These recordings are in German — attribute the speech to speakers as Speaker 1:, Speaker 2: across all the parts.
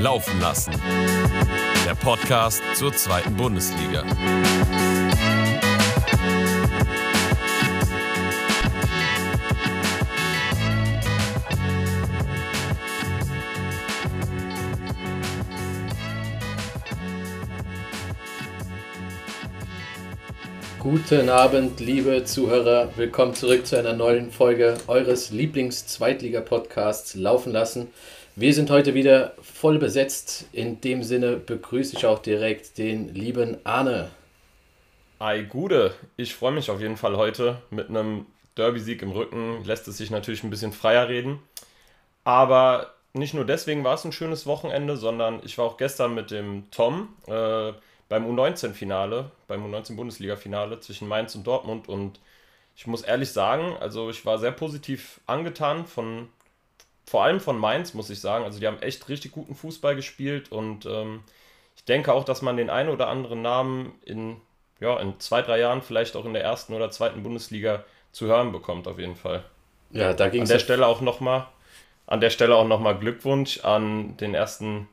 Speaker 1: Laufen lassen. Der Podcast zur zweiten Bundesliga.
Speaker 2: Guten Abend, liebe Zuhörer. Willkommen zurück zu einer neuen Folge eures Lieblings-Zweitliga-Podcasts Laufen lassen. Wir sind heute wieder voll besetzt. In dem Sinne begrüße ich auch direkt den lieben Arne.
Speaker 3: Ei, Gude. Ich freue mich auf jeden Fall heute. Mit einem Derby-Sieg im Rücken lässt es sich natürlich ein bisschen freier reden. Aber nicht nur deswegen war es ein schönes Wochenende, sondern ich war auch gestern mit dem Tom äh, beim U19-Finale, beim U19-Bundesliga-Finale zwischen Mainz und Dortmund. Und ich muss ehrlich sagen, also ich war sehr positiv angetan von, vor allem von Mainz, muss ich sagen. Also die haben echt richtig guten Fußball gespielt und ähm, ich denke auch, dass man den einen oder anderen Namen in, ja, in zwei, drei Jahren vielleicht auch in der ersten oder zweiten Bundesliga zu hören bekommt, auf jeden Fall. Ja, da ging es. An der Stelle auch nochmal, an der Stelle auch nochmal Glückwunsch an den ersten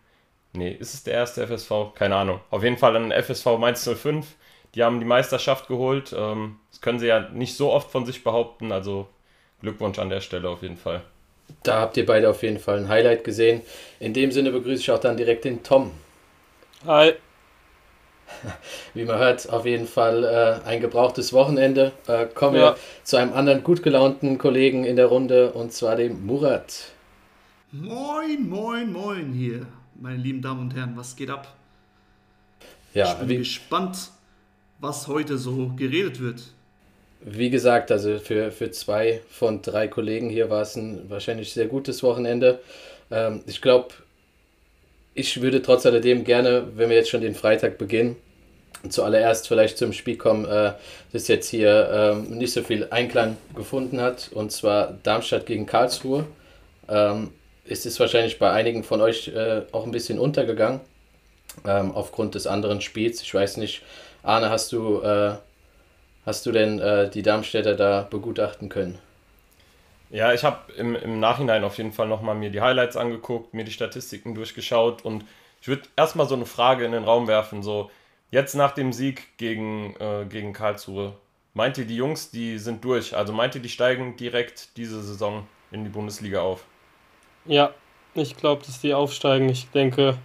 Speaker 3: Nee, ist es der erste FSV? Keine Ahnung. Auf jeden Fall ein FSV Mainz 05. Die haben die Meisterschaft geholt. Ähm, das können sie ja nicht so oft von sich behaupten. Also Glückwunsch an der Stelle auf jeden Fall.
Speaker 2: Da habt ihr beide auf jeden Fall ein Highlight gesehen. In dem Sinne begrüße ich auch dann direkt den Tom.
Speaker 4: Hi.
Speaker 2: Wie man hört, auf jeden Fall äh, ein gebrauchtes Wochenende. Äh, kommen ja. wir zu einem anderen gut gelaunten Kollegen in der Runde und zwar dem Murat.
Speaker 5: Moin, moin, moin hier meine lieben Damen und Herren, was geht ab? Ja, ich bin wie, gespannt, was heute so geredet wird.
Speaker 2: Wie gesagt, also für, für zwei von drei Kollegen hier war es ein wahrscheinlich sehr gutes Wochenende. Ähm, ich glaube, ich würde trotz alledem gerne, wenn wir jetzt schon den Freitag beginnen, zuallererst vielleicht zum Spiel kommen, äh, das jetzt hier ähm, nicht so viel Einklang gefunden hat, und zwar Darmstadt gegen Karlsruhe. Ähm, ist es wahrscheinlich bei einigen von euch äh, auch ein bisschen untergegangen, ähm, aufgrund des anderen Spiels. Ich weiß nicht, Arne, hast du, äh, hast du denn äh, die Darmstädter da begutachten können?
Speaker 3: Ja, ich habe im, im Nachhinein auf jeden Fall nochmal mir die Highlights angeguckt, mir die Statistiken durchgeschaut und ich würde erstmal so eine Frage in den Raum werfen, so jetzt nach dem Sieg gegen, äh, gegen Karlsruhe, meint ihr die Jungs, die sind durch? Also meint ihr, die steigen direkt diese Saison in die Bundesliga auf?
Speaker 4: Ja, ich glaube, dass die aufsteigen. Ich denke,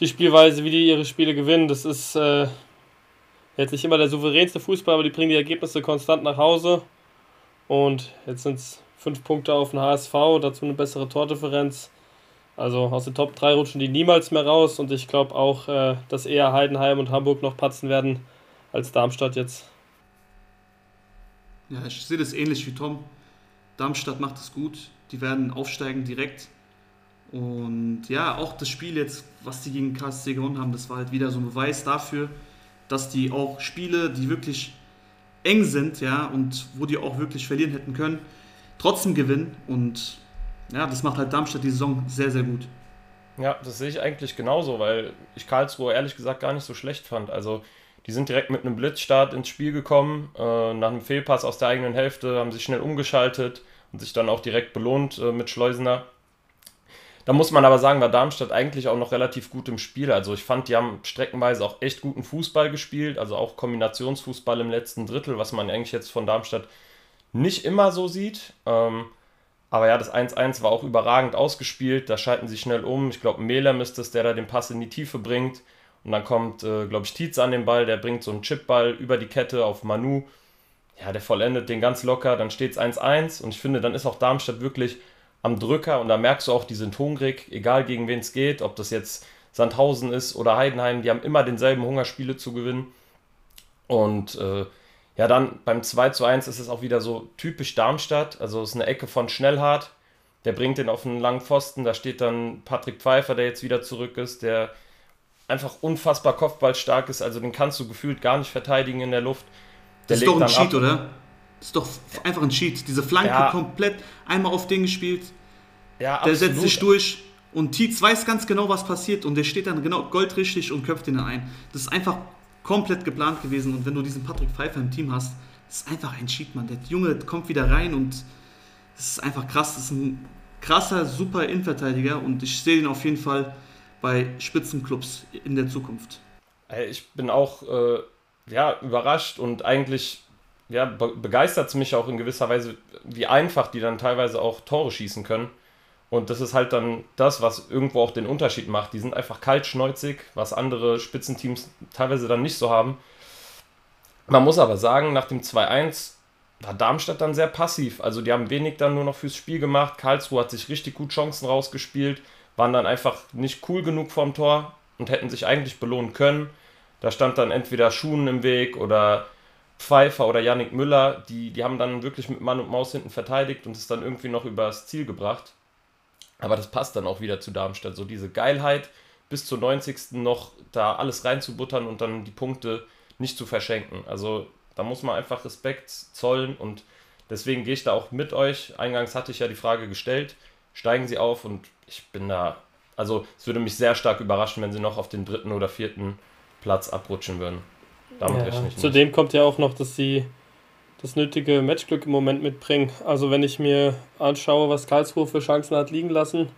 Speaker 4: die Spielweise, wie die ihre Spiele gewinnen, das ist äh, jetzt nicht immer der souveränste Fußball, aber die bringen die Ergebnisse konstant nach Hause. Und jetzt sind es fünf Punkte auf den HSV, dazu eine bessere Tordifferenz. Also aus den Top 3 rutschen die niemals mehr raus und ich glaube auch, äh, dass eher Heidenheim und Hamburg noch patzen werden als Darmstadt jetzt.
Speaker 5: Ja, ich sehe das ähnlich wie Tom. Darmstadt macht es gut. Die werden aufsteigen direkt. Und ja, auch das Spiel jetzt, was die gegen KSC gewonnen haben, das war halt wieder so ein Beweis dafür, dass die auch Spiele, die wirklich eng sind, ja, und wo die auch wirklich verlieren hätten können, trotzdem gewinnen. Und ja, das macht halt Darmstadt die Saison sehr, sehr gut.
Speaker 3: Ja, das sehe ich eigentlich genauso, weil ich Karlsruhe ehrlich gesagt gar nicht so schlecht fand. Also, die sind direkt mit einem Blitzstart ins Spiel gekommen, äh, nach einem Fehlpass aus der eigenen Hälfte, haben sich schnell umgeschaltet, und sich dann auch direkt belohnt äh, mit Schleusener. Da muss man aber sagen, war Darmstadt eigentlich auch noch relativ gut im Spiel. Also ich fand, die haben streckenweise auch echt guten Fußball gespielt, also auch Kombinationsfußball im letzten Drittel, was man eigentlich jetzt von Darmstadt nicht immer so sieht. Ähm, aber ja, das 1-1 war auch überragend ausgespielt. Da schalten sie schnell um. Ich glaube, Melem ist es, der da den Pass in die Tiefe bringt. Und dann kommt, äh, glaube ich, Tietz an den Ball. Der bringt so einen Chipball über die Kette auf Manu ja, der vollendet den ganz locker, dann steht es 1-1 und ich finde, dann ist auch Darmstadt wirklich am Drücker und da merkst du auch, die sind hungrig, egal gegen wen es geht, ob das jetzt Sandhausen ist oder Heidenheim, die haben immer denselben Hunger, Spiele zu gewinnen. Und äh, ja, dann beim 2 zu 1 ist es auch wieder so typisch Darmstadt, also es ist eine Ecke von Schnellhardt, der bringt den auf einen langen Pfosten, da steht dann Patrick Pfeiffer, der jetzt wieder zurück ist, der einfach unfassbar kopfballstark ist, also den kannst du gefühlt gar nicht verteidigen in der Luft.
Speaker 5: Das ist doch ein Cheat, ab. oder? Das ist doch einfach ein Cheat. Diese Flanke ja. komplett einmal auf den gespielt. Ja, der setzt sich durch und Tietz weiß ganz genau, was passiert und der steht dann genau goldrichtig und köpft ihn dann ein. Das ist einfach komplett geplant gewesen und wenn du diesen Patrick Pfeiffer im Team hast, das ist einfach ein Cheat, Mann. Der Junge kommt wieder rein und das ist einfach krass. Das ist ein krasser, super Innenverteidiger und ich sehe ihn auf jeden Fall bei Spitzenclubs in der Zukunft?
Speaker 3: Ich bin auch äh, ja, überrascht und eigentlich ja, be begeistert es mich auch in gewisser Weise, wie einfach die dann teilweise auch Tore schießen können. Und das ist halt dann das, was irgendwo auch den Unterschied macht. Die sind einfach kaltschneuzig, was andere Spitzenteams teilweise dann nicht so haben. Man muss aber sagen, nach dem 2-1 war Darmstadt dann sehr passiv. Also die haben wenig dann nur noch fürs Spiel gemacht. Karlsruhe hat sich richtig gut Chancen rausgespielt, waren dann einfach nicht cool genug vorm Tor und hätten sich eigentlich belohnen können. Da stand dann entweder Schuhen im Weg oder Pfeiffer oder Yannick Müller, die, die haben dann wirklich mit Mann und Maus hinten verteidigt und es dann irgendwie noch übers Ziel gebracht. Aber das passt dann auch wieder zu Darmstadt. So diese Geilheit, bis zur 90. noch da alles reinzubuttern und dann die Punkte nicht zu verschenken. Also da muss man einfach Respekt zollen und deswegen gehe ich da auch mit euch. Eingangs hatte ich ja die Frage gestellt, steigen sie auf und ich bin da, also es würde mich sehr stark überraschen, wenn sie noch auf den dritten oder vierten Platz abrutschen würden.
Speaker 4: Damit ja, rechne ich nicht. Zudem kommt ja auch noch, dass sie das nötige Matchglück im Moment mitbringen. Also wenn ich mir anschaue, was Karlsruhe für Chancen hat liegen lassen,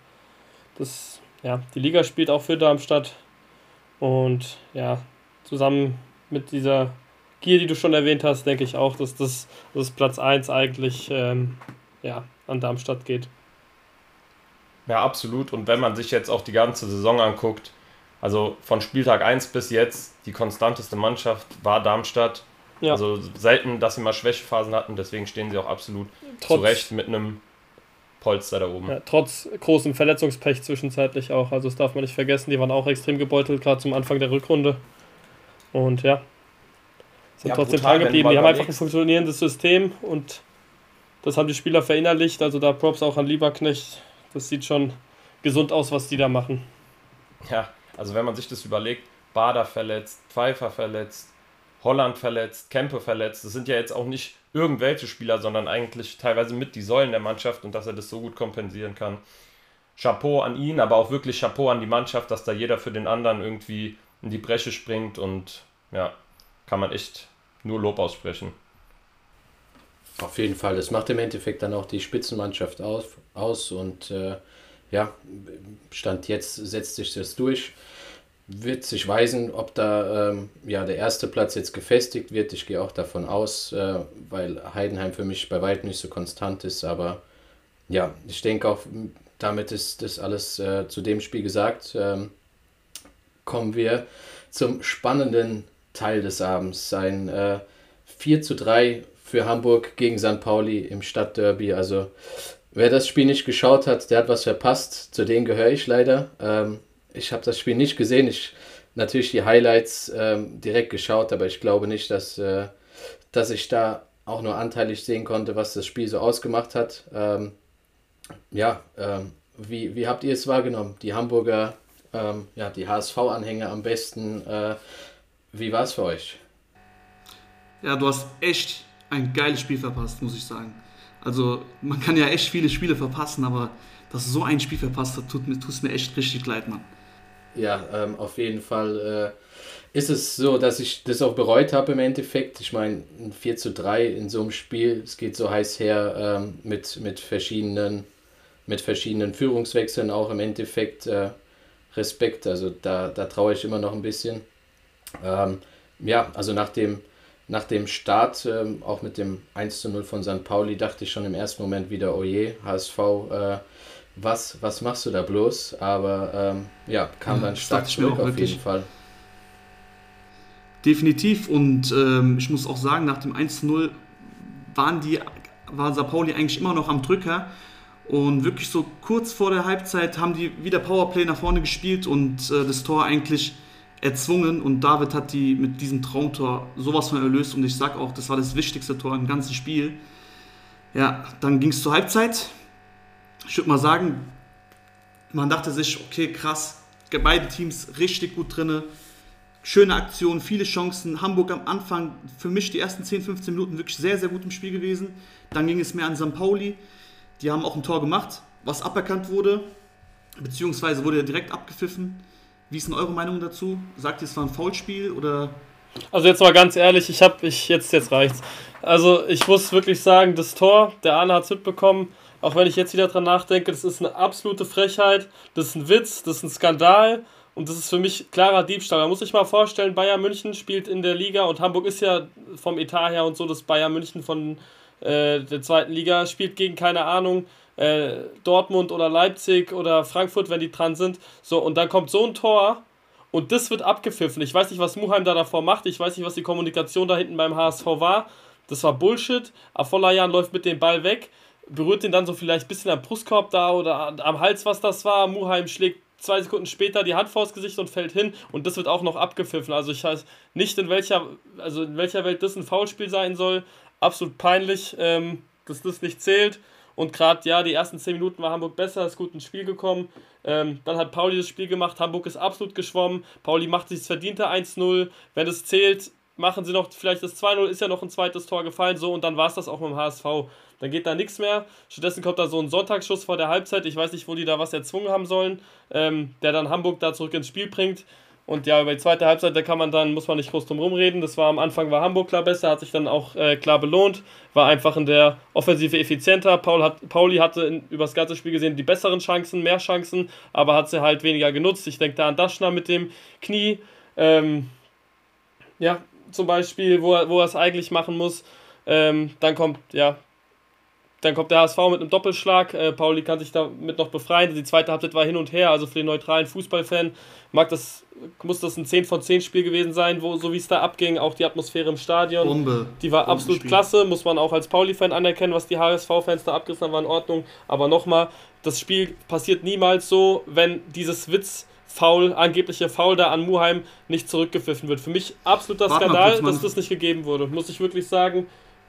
Speaker 4: das, ja, die Liga spielt auch für Darmstadt. Und ja, zusammen mit dieser Gier, die du schon erwähnt hast, denke ich auch, dass das, dass Platz 1 eigentlich ähm, ja, an Darmstadt geht.
Speaker 3: Ja, absolut. Und wenn man sich jetzt auch die ganze Saison anguckt, also von Spieltag 1 bis jetzt, die konstanteste Mannschaft war Darmstadt. Ja. Also selten, dass sie mal Schwächephasen hatten, deswegen stehen sie auch absolut trotz, zurecht mit einem Polster da oben.
Speaker 4: Ja, trotz großem Verletzungspech zwischenzeitlich auch. Also das darf man nicht vergessen, die waren auch extrem gebeutelt, gerade zum Anfang der Rückrunde. Und ja, sind ja, trotzdem dran geblieben. Die haben einfach ein funktionierendes System und das haben die Spieler verinnerlicht. Also da Props auch an Lieberknecht. Das sieht schon gesund aus, was die da machen.
Speaker 3: Ja, also wenn man sich das überlegt, Bader verletzt, Pfeiffer verletzt, Holland verletzt, Kempe verletzt, das sind ja jetzt auch nicht irgendwelche Spieler, sondern eigentlich teilweise mit die Säulen der Mannschaft und dass er das so gut kompensieren kann. Chapeau an ihn, aber auch wirklich Chapeau an die Mannschaft, dass da jeder für den anderen irgendwie in die Bresche springt und ja, kann man echt nur Lob aussprechen.
Speaker 2: Auf jeden Fall, das macht im Endeffekt dann auch die Spitzenmannschaft aus, aus und äh, ja, Stand jetzt setzt sich das durch. Wird sich weisen, ob da ähm, ja, der erste Platz jetzt gefestigt wird. Ich gehe auch davon aus, äh, weil Heidenheim für mich bei weitem nicht so konstant ist. Aber ja, ich denke auch, damit ist das alles äh, zu dem Spiel gesagt. Ähm, kommen wir zum spannenden Teil des Abends. Ein äh, 4 zu 3 für Hamburg gegen St. Pauli im Stadtderby. Also Wer das Spiel nicht geschaut hat, der hat was verpasst. Zu denen gehöre ich leider. Ähm, ich habe das Spiel nicht gesehen. Ich natürlich die Highlights ähm, direkt geschaut, aber ich glaube nicht, dass, äh, dass ich da auch nur anteilig sehen konnte, was das Spiel so ausgemacht hat. Ähm, ja, ähm, wie, wie habt ihr es wahrgenommen? Die Hamburger, ähm, ja, die HSV-Anhänger am besten. Äh, wie war es für euch?
Speaker 5: Ja, du hast echt ein geiles Spiel verpasst, muss ich sagen. Also man kann ja echt viele Spiele verpassen, aber dass so ein Spiel verpasst hat, tut es mir echt richtig leid, Mann.
Speaker 2: Ja, ähm, auf jeden Fall äh, ist es so, dass ich das auch bereut habe im Endeffekt. Ich meine, 4 zu 3 in so einem Spiel, es geht so heiß her ähm, mit, mit, verschiedenen, mit verschiedenen Führungswechseln auch im Endeffekt. Äh, Respekt, also da, da traue ich immer noch ein bisschen. Ähm, ja, also nach dem nach dem Start, ähm, auch mit dem 1 zu 0 von St. Pauli, dachte ich schon im ersten Moment wieder, oh je, HSV, äh, was, was machst du da bloß? Aber ähm, ja, kam dann stark zurück auf jeden Fall.
Speaker 5: Definitiv und ähm, ich muss auch sagen, nach dem 1 zu 0 waren die, war St. Pauli eigentlich immer noch am Drücker. Und wirklich so kurz vor der Halbzeit haben die wieder Powerplay nach vorne gespielt und äh, das Tor eigentlich erzwungen und David hat die mit diesem Traumtor sowas von erlöst und ich sag auch, das war das wichtigste Tor im ganzen Spiel. Ja, dann ging es zur Halbzeit. Ich würde mal sagen, man dachte sich, okay, krass, beide Teams richtig gut drinne. Schöne Aktion, viele Chancen. Hamburg am Anfang, für mich die ersten 10, 15 Minuten wirklich sehr, sehr gut im Spiel gewesen. Dann ging es mehr an St. Pauli. Die haben auch ein Tor gemacht, was aberkannt wurde, beziehungsweise wurde direkt abgepfiffen. Wie ist denn eure Meinung dazu? Sagt ihr, es war ein Foulspiel oder?
Speaker 4: Also jetzt mal ganz ehrlich, ich habe ich jetzt jetzt reicht's. Also ich muss wirklich sagen, das Tor, der Arne hat es mitbekommen. Auch wenn ich jetzt wieder dran nachdenke, das ist eine absolute Frechheit, das ist ein Witz, das ist ein Skandal. Und das ist für mich klarer Diebstahl. Man muss sich mal vorstellen, Bayern München spielt in der Liga und Hamburg ist ja vom Etat her und so das Bayern München von äh, der zweiten Liga, spielt gegen, keine Ahnung, äh, Dortmund oder Leipzig oder Frankfurt, wenn die dran sind. So, und dann kommt so ein Tor und das wird abgepfiffen. Ich weiß nicht, was Muheim da davor macht. Ich weiß nicht, was die Kommunikation da hinten beim HSV war. Das war Bullshit. Afolayan läuft mit dem Ball weg, berührt den dann so vielleicht ein bisschen am Brustkorb da oder am Hals, was das war. Muheim schlägt zwei Sekunden später die Hand vors Gesicht und fällt hin und das wird auch noch abgepfiffen. Also ich weiß nicht, in welcher, also in welcher Welt das ein Foulspiel sein soll. Absolut peinlich, ähm, dass das nicht zählt. Und gerade, ja, die ersten 10 Minuten war Hamburg besser, ist gut ins Spiel gekommen. Ähm, dann hat Pauli das Spiel gemacht, Hamburg ist absolut geschwommen. Pauli macht sich das verdiente 1-0. Wenn es zählt, machen sie noch vielleicht das 2-0, ist ja noch ein zweites Tor gefallen, so und dann war es das auch mit dem HSV. Dann geht da nichts mehr. Stattdessen kommt da so ein Sonntagsschuss vor der Halbzeit. Ich weiß nicht, wo die da was erzwungen haben sollen, ähm, der dann Hamburg da zurück ins Spiel bringt. Und ja, über die zweite Halbzeit, da kann man dann, muss man nicht groß drum rumreden. Das war am Anfang war Hamburg klar besser, hat sich dann auch äh, klar belohnt, war einfach in der Offensive effizienter. Paul hat, Pauli hatte in, über das ganze Spiel gesehen die besseren Chancen, mehr Chancen, aber hat sie halt weniger genutzt. Ich denke da an Daschner mit dem Knie. Ähm, ja, zum Beispiel, wo er, wo er es eigentlich machen muss. Ähm, dann kommt, ja, dann kommt der HSV mit einem Doppelschlag. Äh, Pauli kann sich damit noch befreien. Die zweite Halbzeit war hin und her. Also für den neutralen Fußballfan mag das, muss das ein 10 von 10 Spiel gewesen sein, wo, so wie es da abging. Auch die Atmosphäre im Stadion. Bombe. Die war absolut Spiel. klasse. Muss man auch als Pauli-Fan anerkennen, was die HSV-Fans da abgerissen haben, war in Ordnung. Aber nochmal, das Spiel passiert niemals so, wenn dieses Witz. Foul, angebliche Foul da an Muheim nicht zurückgepfiffen wird. Für mich absoluter Skandal, dass das nicht gegeben wurde. Muss ich wirklich sagen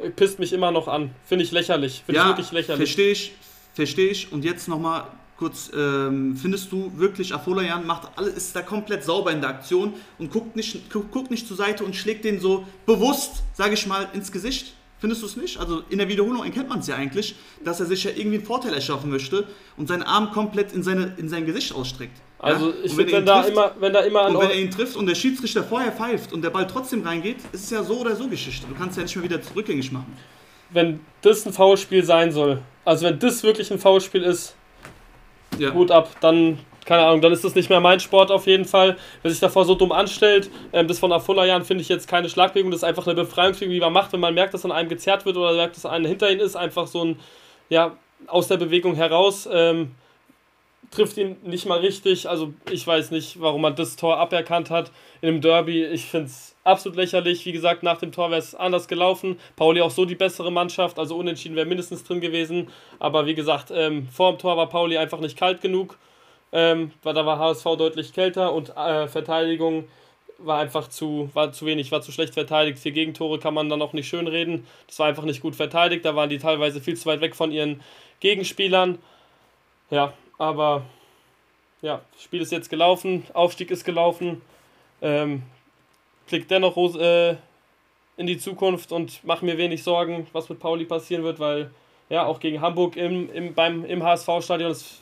Speaker 4: pisst mich immer noch an. Finde ich lächerlich. Finde
Speaker 5: ja, ich wirklich lächerlich. Verstehe ich, verstehe ich. Und jetzt nochmal kurz, ähm, findest du wirklich, Afolayan macht alles, ist da komplett sauber in der Aktion und guckt nicht, guckt, guckt nicht zur Seite und schlägt den so bewusst, sage ich mal, ins Gesicht? Findest du es nicht? Also in der Wiederholung erkennt man es ja eigentlich, dass er sich ja irgendwie einen Vorteil erschaffen möchte und seinen Arm komplett in, seine, in sein Gesicht ausstreckt.
Speaker 4: Also ja? ich finde, wenn, da immer, wenn da immer
Speaker 5: Und wenn er ihn trifft und der Schiedsrichter vorher pfeift und der Ball trotzdem reingeht, ist es ja so oder so Geschichte. Du kannst ja nicht mehr wieder rückgängig machen.
Speaker 4: Wenn das ein Foulspiel sein soll, also wenn das wirklich ein Foulspiel ist, ja. gut ab, dann keine Ahnung, dann ist das nicht mehr mein Sport auf jeden Fall. Wer sich davor so dumm anstellt, ähm, das von Afullayan finde ich jetzt keine Schlagbewegung, das ist einfach eine Befreiungsbewegung, die man macht, wenn man merkt, dass an einem gezerrt wird oder merkt, dass einer hinter ihm ist, einfach so ein, ja, aus der Bewegung heraus, ähm, trifft ihn nicht mal richtig. Also ich weiß nicht, warum man das Tor aberkannt hat in einem Derby. Ich finde es absolut lächerlich. Wie gesagt, nach dem Tor wäre es anders gelaufen. Pauli auch so die bessere Mannschaft, also unentschieden wäre mindestens drin gewesen. Aber wie gesagt, ähm, vor dem Tor war Pauli einfach nicht kalt genug ähm, weil da war HSV deutlich kälter und äh, Verteidigung war einfach zu, war zu wenig, war zu schlecht verteidigt. Vier Gegentore kann man dann auch nicht schön reden. Das war einfach nicht gut verteidigt. Da waren die teilweise viel zu weit weg von ihren Gegenspielern. Ja, aber ja, Spiel ist jetzt gelaufen, Aufstieg ist gelaufen. Ähm, blick dennoch äh, in die Zukunft und mache mir wenig Sorgen, was mit Pauli passieren wird, weil ja auch gegen Hamburg im, im, beim, im HSV-Stadion ist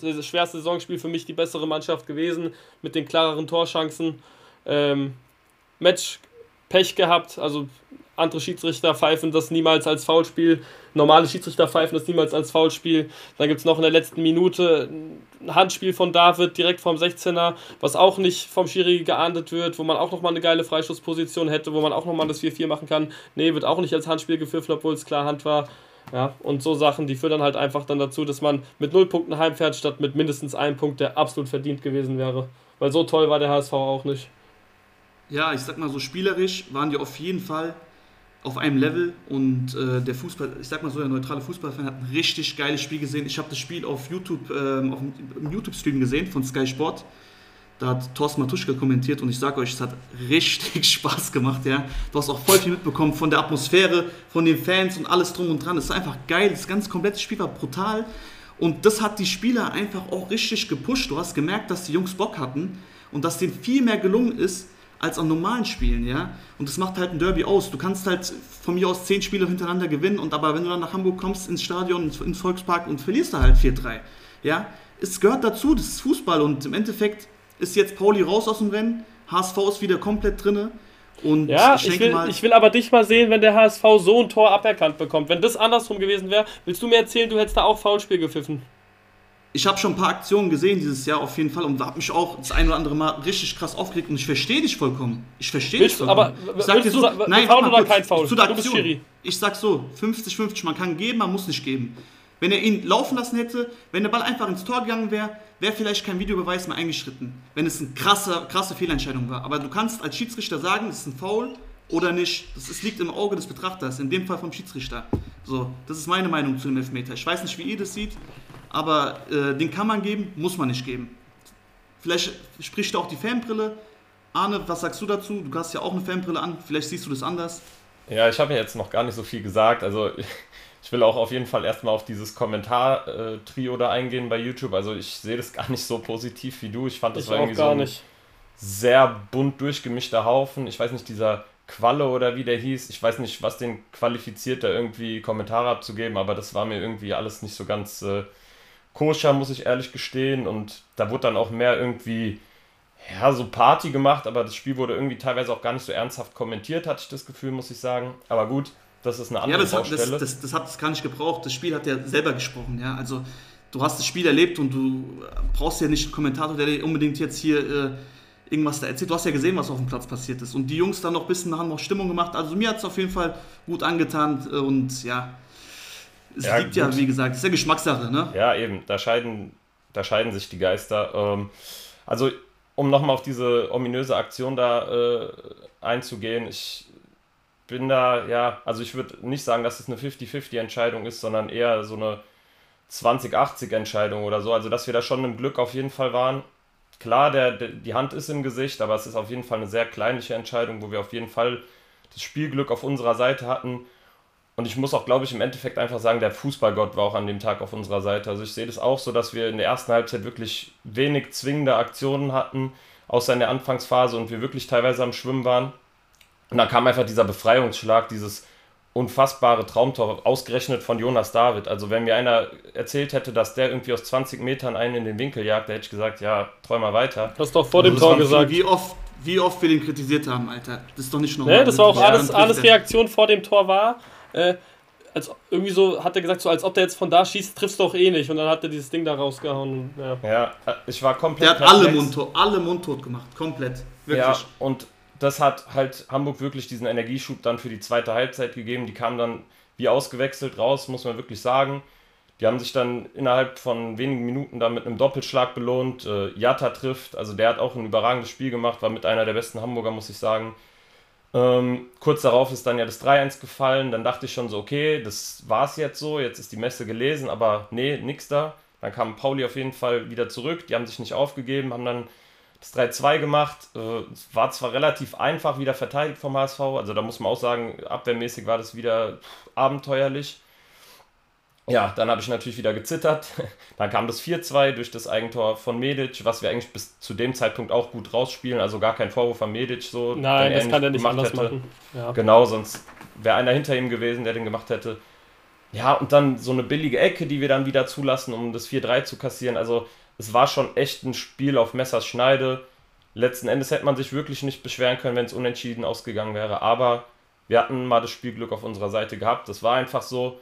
Speaker 4: das schwerste Saisonspiel für mich die bessere Mannschaft gewesen, mit den klareren Torchancen. Ähm, Match Pech gehabt, also andere Schiedsrichter pfeifen das niemals als Foulspiel, normale Schiedsrichter pfeifen das niemals als Foulspiel. Dann gibt es noch in der letzten Minute ein Handspiel von David direkt vom 16er, was auch nicht vom Schiri geahndet wird, wo man auch nochmal eine geile Freischussposition hätte, wo man auch nochmal das 4-4 machen kann. Nee, wird auch nicht als Handspiel gepfiffen, obwohl es klar Hand war. Ja, und so Sachen, die führen dann halt einfach dann dazu, dass man mit null Punkten heimfährt, statt mit mindestens einem Punkt, der absolut verdient gewesen wäre. Weil so toll war der HSV auch nicht.
Speaker 5: Ja, ich sag mal so, spielerisch waren die auf jeden Fall auf einem Level und äh, der Fußball, ich sag mal so, der neutrale Fußballfan hat ein richtig geiles Spiel gesehen. Ich habe das Spiel auf YouTube, ähm, auf dem YouTube-Stream gesehen von Sky Sport. Da hat Thorsten Matuschka kommentiert und ich sage euch, es hat richtig Spaß gemacht, ja. Du hast auch voll viel mitbekommen von der Atmosphäre, von den Fans und alles drum und dran. Es ist einfach geil, das ganze komplette Spiel war brutal und das hat die Spieler einfach auch richtig gepusht. Du hast gemerkt, dass die Jungs Bock hatten und dass denen viel mehr gelungen ist als an normalen Spielen, ja. Und das macht halt ein Derby aus. Du kannst halt von mir aus zehn Spiele hintereinander gewinnen und aber wenn du dann nach Hamburg kommst ins Stadion, ins Volkspark und verlierst da halt 4-3, ja. Es gehört dazu, das ist Fußball und im Endeffekt ist jetzt Pauli raus aus dem Rennen, HSV ist wieder komplett drinne. Und
Speaker 4: ja, ich, ich, will, mal, ich will aber dich mal sehen, wenn der HSV so ein Tor aberkannt bekommt. Wenn das andersrum gewesen wäre, willst du mir erzählen, du hättest da auch Foulspiel gepfiffen?
Speaker 5: ich habe schon ein paar Aktionen gesehen dieses Jahr auf jeden Fall und habe mich auch das ein oder andere Mal richtig krass aufgeregt und ich verstehe dich vollkommen. Ich verstehe dich vollkommen.
Speaker 4: Aber ich sag dir so, nein, Foul oder kein Foul?
Speaker 5: Zu der Aktion. Ich sag so, 50-50, man kann geben, man muss nicht geben. Wenn er ihn laufen lassen hätte, wenn der Ball einfach ins Tor gegangen wäre, wäre vielleicht kein Videobeweis mehr eingeschritten. Wenn es eine krasse, krasse Fehlentscheidung war. Aber du kannst als Schiedsrichter sagen, es ist ein Foul oder nicht. Das ist, liegt im Auge des Betrachters, in dem Fall vom Schiedsrichter. So, das ist meine Meinung zu dem Elfmeter. Ich weiß nicht, wie ihr das seht, aber äh, den kann man geben, muss man nicht geben. Vielleicht spricht auch die Fanbrille. Arne, was sagst du dazu? Du hast ja auch eine Fanbrille an, vielleicht siehst du das anders.
Speaker 3: Ja, ich habe ja jetzt noch gar nicht so viel gesagt. Also ich will auch auf jeden Fall erstmal auf dieses Kommentar-Trio da eingehen bei YouTube. Also ich sehe das gar nicht so positiv wie du. Ich fand das
Speaker 4: ich
Speaker 3: war irgendwie so ein nicht. sehr bunt durchgemischter Haufen. Ich weiß nicht, dieser Qualle oder wie der hieß. Ich weiß nicht, was den qualifiziert, da irgendwie Kommentare abzugeben, aber das war mir irgendwie alles nicht so ganz äh, koscher, muss ich ehrlich gestehen. Und da wurde dann auch mehr irgendwie, ja, so Party gemacht, aber das Spiel wurde irgendwie teilweise auch gar nicht so ernsthaft kommentiert, hatte ich das Gefühl, muss ich sagen. Aber gut, das ist eine andere ja,
Speaker 5: das. Hat, das, das, das hat es gar nicht gebraucht. Das Spiel hat ja selber gesprochen. Ja? Also du hast das Spiel erlebt und du brauchst ja nicht einen Kommentator, der dir unbedingt jetzt hier äh, irgendwas da erzählt. Du hast ja gesehen, was auf dem Platz passiert ist. Und die Jungs dann noch ein bisschen haben noch Stimmung gemacht. Also mir hat es auf jeden Fall gut angetan und ja, es ja, liegt gut. ja, wie gesagt, es ist ja Geschmackssache, ne?
Speaker 3: Ja, eben, da scheiden, da scheiden sich die Geister. Ähm, also, um nochmal auf diese ominöse Aktion da äh, einzugehen, ich bin da, ja, also ich würde nicht sagen, dass es eine 50-50-Entscheidung ist, sondern eher so eine 20-80-Entscheidung oder so. Also, dass wir da schon im Glück auf jeden Fall waren. Klar, der, der, die Hand ist im Gesicht, aber es ist auf jeden Fall eine sehr kleinliche Entscheidung, wo wir auf jeden Fall das Spielglück auf unserer Seite hatten. Und ich muss auch, glaube ich, im Endeffekt einfach sagen, der Fußballgott war auch an dem Tag auf unserer Seite. Also ich sehe das auch so, dass wir in der ersten Halbzeit wirklich wenig zwingende Aktionen hatten, außer in der Anfangsphase und wir wirklich teilweise am Schwimmen waren. Und dann kam einfach dieser Befreiungsschlag, dieses unfassbare Traumtor, ausgerechnet von Jonas David. Also wenn mir einer erzählt hätte, dass der irgendwie aus 20 Metern einen in den Winkel jagt, da hätte ich gesagt, ja, träum mal weiter.
Speaker 4: Du hast doch vor dem also Tor gesagt.
Speaker 5: Wie oft, wie oft wir den kritisiert haben, Alter. Das ist doch nicht normal.
Speaker 4: Nee, das war auch alles, alles Reaktion vor dem Tor war. Äh, als irgendwie so hat er gesagt, so als ob der jetzt von da schießt, triffst du doch eh nicht. Und dann hat er dieses Ding da rausgehauen.
Speaker 3: Ja, ja ich war komplett.
Speaker 5: Der hat alle mundtot, alle mundtot gemacht, komplett.
Speaker 3: Wirklich. Ja, und das hat halt Hamburg wirklich diesen Energieschub dann für die zweite Halbzeit gegeben. Die kamen dann wie ausgewechselt raus, muss man wirklich sagen. Die haben sich dann innerhalb von wenigen Minuten dann mit einem Doppelschlag belohnt. Äh, Jatta trifft, also der hat auch ein überragendes Spiel gemacht, war mit einer der besten Hamburger, muss ich sagen. Ähm, kurz darauf ist dann ja das 3-1 gefallen. Dann dachte ich schon so, okay, das war's jetzt so, jetzt ist die Messe gelesen, aber nee, nix da. Dann kam Pauli auf jeden Fall wieder zurück. Die haben sich nicht aufgegeben, haben dann das 3-2 gemacht. Äh, war zwar relativ einfach wieder verteidigt vom HSV, also da muss man auch sagen, abwehrmäßig war das wieder abenteuerlich. Ja, dann habe ich natürlich wieder gezittert. Dann kam das 4-2 durch das Eigentor von Medic, was wir eigentlich bis zu dem Zeitpunkt auch gut rausspielen. Also gar kein Vorwurf an Medic so.
Speaker 4: Nein, das kann er nicht anders
Speaker 3: hätte.
Speaker 4: machen.
Speaker 3: Ja. Genau, sonst wäre einer hinter ihm gewesen, der den gemacht hätte. Ja, und dann so eine billige Ecke, die wir dann wieder zulassen, um das 4-3 zu kassieren. Also es war schon echt ein Spiel auf Messers Schneide. Letzten Endes hätte man sich wirklich nicht beschweren können, wenn es unentschieden ausgegangen wäre. Aber wir hatten mal das Spielglück auf unserer Seite gehabt. Das war einfach so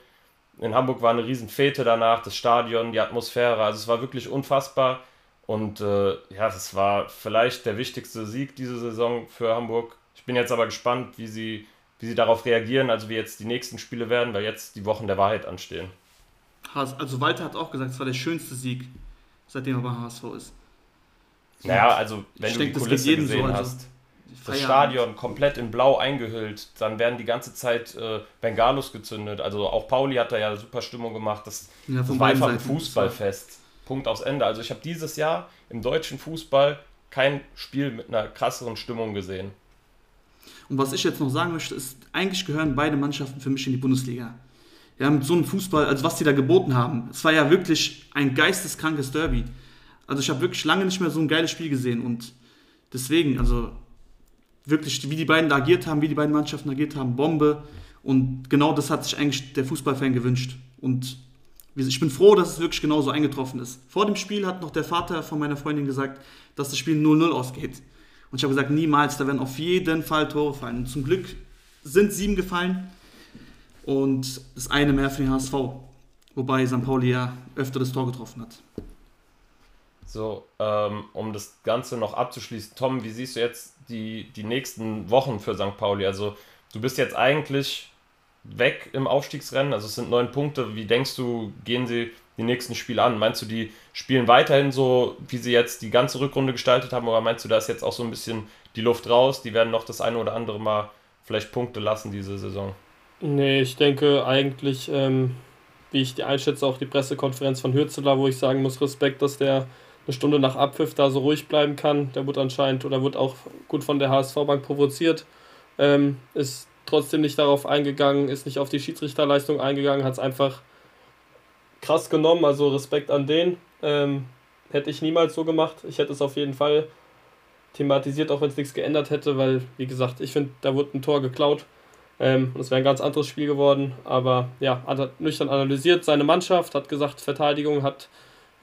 Speaker 3: in Hamburg war eine riesen Fete danach, das Stadion, die Atmosphäre, also es war wirklich unfassbar. Und äh, ja, das war vielleicht der wichtigste Sieg diese Saison für Hamburg. Ich bin jetzt aber gespannt, wie sie, wie sie darauf reagieren, also wie jetzt die nächsten Spiele werden, weil jetzt die Wochen der Wahrheit anstehen.
Speaker 5: Also Walter hat auch gesagt, es war der schönste Sieg, seitdem er bei HSV ist.
Speaker 3: Naja, also wenn ich du denke, die Kulisse gesehen so, also hast das Stadion komplett in Blau eingehüllt. Dann werden die ganze Zeit äh, Bengalos gezündet. Also auch Pauli hat da ja super Stimmung gemacht. Das, ja, das war einfach ein Fußballfest. Punkt aufs Ende. Also ich habe dieses Jahr im deutschen Fußball kein Spiel mit einer krasseren Stimmung gesehen.
Speaker 5: Und was ich jetzt noch sagen möchte, ist, eigentlich gehören beide Mannschaften für mich in die Bundesliga. Ja, mit so einem Fußball, also was die da geboten haben, es war ja wirklich ein geisteskrankes Derby. Also ich habe wirklich lange nicht mehr so ein geiles Spiel gesehen und deswegen, also wirklich, wie die beiden da agiert haben, wie die beiden Mannschaften agiert haben, Bombe. Und genau das hat sich eigentlich der Fußballfan gewünscht. Und ich bin froh, dass es wirklich genauso eingetroffen ist. Vor dem Spiel hat noch der Vater von meiner Freundin gesagt, dass das Spiel 0-0 ausgeht. Und ich habe gesagt, niemals, da werden auf jeden Fall Tore fallen. Und zum Glück sind sieben gefallen und das eine mehr für den HSV. Wobei St. Pauli ja öfter das Tor getroffen hat.
Speaker 3: So, ähm, um das Ganze noch abzuschließen. Tom, wie siehst du jetzt die, die nächsten Wochen für St. Pauli? Also, du bist jetzt eigentlich weg im Aufstiegsrennen. Also, es sind neun Punkte. Wie denkst du, gehen sie die nächsten Spiele an? Meinst du, die spielen weiterhin so, wie sie jetzt die ganze Rückrunde gestaltet haben? Oder meinst du, da ist jetzt auch so ein bisschen die Luft raus? Die werden noch das eine oder andere Mal vielleicht Punkte lassen diese Saison?
Speaker 4: Nee, ich denke eigentlich, ähm, wie ich die einschätze, auch die Pressekonferenz von Hürzeler, wo ich sagen muss, Respekt, dass der eine Stunde nach Abpfiff da so ruhig bleiben kann. Der wird anscheinend oder wird auch gut von der HSV-Bank provoziert. Ähm, ist trotzdem nicht darauf eingegangen, ist nicht auf die Schiedsrichterleistung eingegangen, hat es einfach krass genommen, also Respekt an den. Ähm, hätte ich niemals so gemacht. Ich hätte es auf jeden Fall thematisiert, auch wenn es nichts geändert hätte, weil, wie gesagt, ich finde, da wurde ein Tor geklaut. Ähm, und wäre ein ganz anderes Spiel geworden. Aber ja, hat nüchtern analysiert seine Mannschaft, hat gesagt, Verteidigung hat,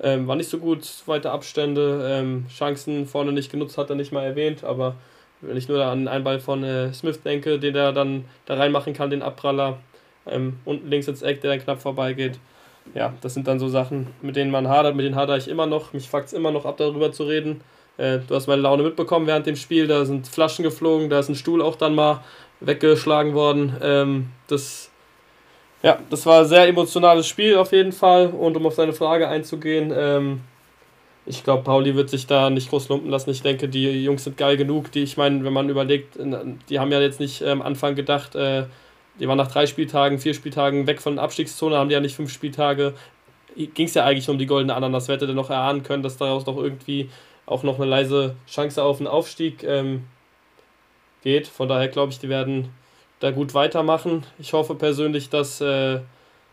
Speaker 4: ähm, war nicht so gut, zweite Abstände, ähm, Chancen vorne nicht genutzt, hat er nicht mal erwähnt. Aber wenn ich nur an einen Ball von äh, Smith denke, den er dann da reinmachen kann, den Abpraller, ähm, unten links ins Eck, der dann knapp vorbeigeht ja, das sind dann so Sachen, mit denen man hadert, mit denen hadere ich immer noch. Mich fuckt es immer noch ab, darüber zu reden. Äh, du hast meine Laune mitbekommen während dem Spiel, da sind Flaschen geflogen, da ist ein Stuhl auch dann mal weggeschlagen worden. Ähm, das, ja, das war ein sehr emotionales Spiel auf jeden Fall. Und um auf deine Frage einzugehen, ähm, ich glaube, Pauli wird sich da nicht groß lumpen lassen. Ich denke, die Jungs sind geil genug. Die, ich meine, wenn man überlegt, die haben ja jetzt nicht am ähm, Anfang gedacht, äh, die waren nach drei Spieltagen, vier Spieltagen weg von der Abstiegszone, haben die ja nicht fünf Spieltage. Ging es ja eigentlich um die goldene Ananas. Wer hätte denn noch erahnen können, dass daraus noch irgendwie auch noch eine leise Chance auf einen Aufstieg ähm, geht. Von daher glaube ich, die werden da gut weitermachen. Ich hoffe persönlich, dass äh,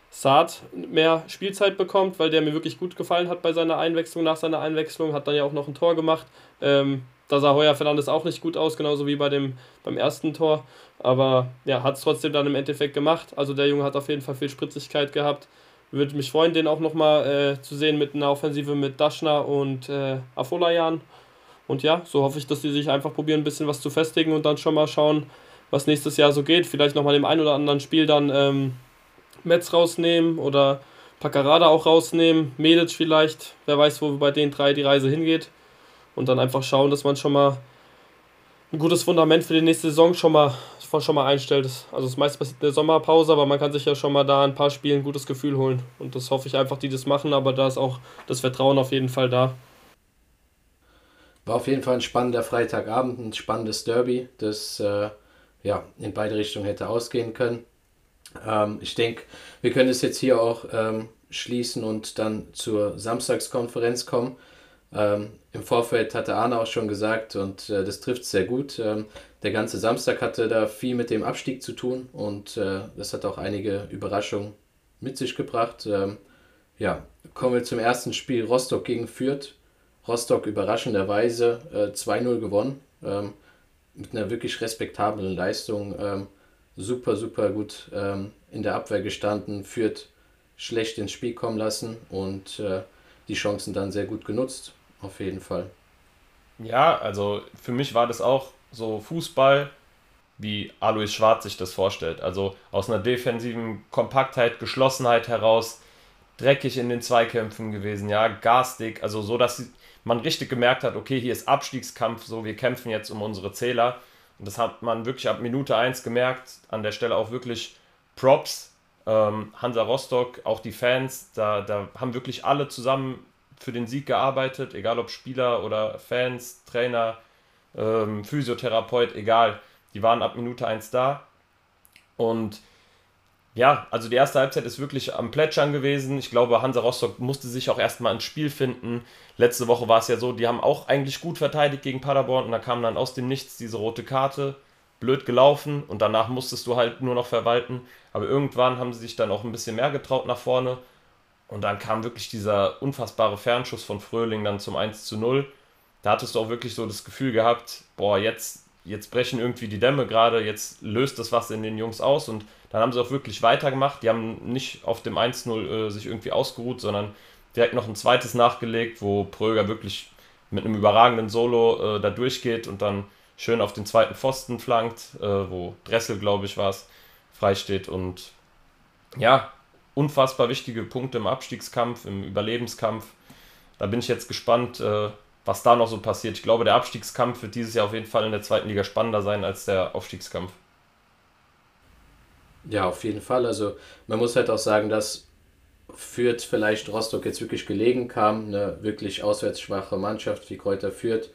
Speaker 4: Saad mehr Spielzeit bekommt, weil der mir wirklich gut gefallen hat bei seiner Einwechslung. Nach seiner Einwechslung hat dann ja auch noch ein Tor gemacht. Ähm, da sah Heuer Fernandes auch nicht gut aus, genauso wie bei dem, beim ersten Tor. Aber ja, hat es trotzdem dann im Endeffekt gemacht. Also der Junge hat auf jeden Fall viel Spritzigkeit gehabt. Würde mich freuen, den auch nochmal äh, zu sehen mit einer Offensive mit Daschner und äh, Afolayan. Und ja, so hoffe ich, dass die sich einfach probieren, ein bisschen was zu festigen und dann schon mal schauen, was nächstes Jahr so geht. Vielleicht nochmal im ein oder anderen Spiel dann ähm, Metz rausnehmen oder Paccarada auch rausnehmen, Medic vielleicht. Wer weiß, wo bei den drei die Reise hingeht und dann einfach schauen, dass man schon mal ein gutes Fundament für die nächste Saison schon mal, schon mal einstellt. Also das meiste passiert in der Sommerpause, aber man kann sich ja schon mal da ein paar Spielen ein gutes Gefühl holen. Und das hoffe ich einfach, die das machen, aber da ist auch das Vertrauen auf jeden Fall da.
Speaker 2: War auf jeden Fall ein spannender Freitagabend, ein spannendes Derby, das äh, ja, in beide Richtungen hätte ausgehen können. Ähm, ich denke, wir können es jetzt hier auch ähm, schließen und dann zur Samstagskonferenz kommen. Ähm, Im Vorfeld hatte Arne auch schon gesagt, und äh, das trifft sehr gut. Ähm, der ganze Samstag hatte da viel mit dem Abstieg zu tun und äh, das hat auch einige Überraschungen mit sich gebracht. Ähm, ja, kommen wir zum ersten Spiel Rostock gegen Fürth. Rostock überraschenderweise äh, 2-0 gewonnen. Ähm, mit einer wirklich respektablen Leistung. Ähm, super, super gut ähm, in der Abwehr gestanden. Fürth schlecht ins Spiel kommen lassen und äh, die Chancen dann sehr gut genutzt auf jeden Fall.
Speaker 3: Ja, also für mich war das auch so Fußball, wie Alois Schwarz sich das vorstellt. Also aus einer defensiven Kompaktheit, Geschlossenheit heraus, dreckig in den Zweikämpfen gewesen, ja, garstig, also so, dass man richtig gemerkt hat, okay, hier ist Abstiegskampf, so, wir kämpfen jetzt um unsere Zähler. Und das hat man wirklich ab Minute 1 gemerkt, an der Stelle auch wirklich Props. Ähm, Hansa Rostock, auch die Fans, da, da haben wirklich alle zusammen für den Sieg gearbeitet, egal ob Spieler oder Fans, Trainer, ähm, Physiotherapeut, egal. Die waren ab Minute 1 da. Und ja, also die erste Halbzeit ist wirklich am Plätschern gewesen. Ich glaube, Hansa Rostock musste sich auch erstmal ins Spiel finden. Letzte Woche war es ja so, die haben auch eigentlich gut verteidigt gegen Paderborn und da kam dann aus dem Nichts diese rote Karte. Blöd gelaufen und danach musstest du halt nur noch verwalten. Aber irgendwann haben sie sich dann auch ein bisschen mehr getraut nach vorne und dann kam wirklich dieser unfassbare Fernschuss von Fröhling dann zum 1 zu 0. Da hattest du auch wirklich so das Gefühl gehabt, boah, jetzt, jetzt brechen irgendwie die Dämme gerade, jetzt löst das was in den Jungs aus. Und dann haben sie auch wirklich weitergemacht. Die haben nicht auf dem 1-0 äh, sich irgendwie ausgeruht, sondern direkt noch ein zweites nachgelegt, wo Pröger wirklich mit einem überragenden Solo äh, da durchgeht und dann schön auf den zweiten Pfosten flankt, äh, wo Dressel, glaube ich, war es, freisteht. Und ja, unfassbar wichtige Punkte im Abstiegskampf, im Überlebenskampf. Da bin ich jetzt gespannt, äh, was da noch so passiert. Ich glaube, der Abstiegskampf wird dieses Jahr auf jeden Fall in der zweiten Liga spannender sein als der Aufstiegskampf.
Speaker 2: Ja, auf jeden Fall. Also man muss halt auch sagen, dass Fürth vielleicht Rostock jetzt wirklich gelegen kam, eine wirklich auswärts schwache Mannschaft wie Kräuter Fürth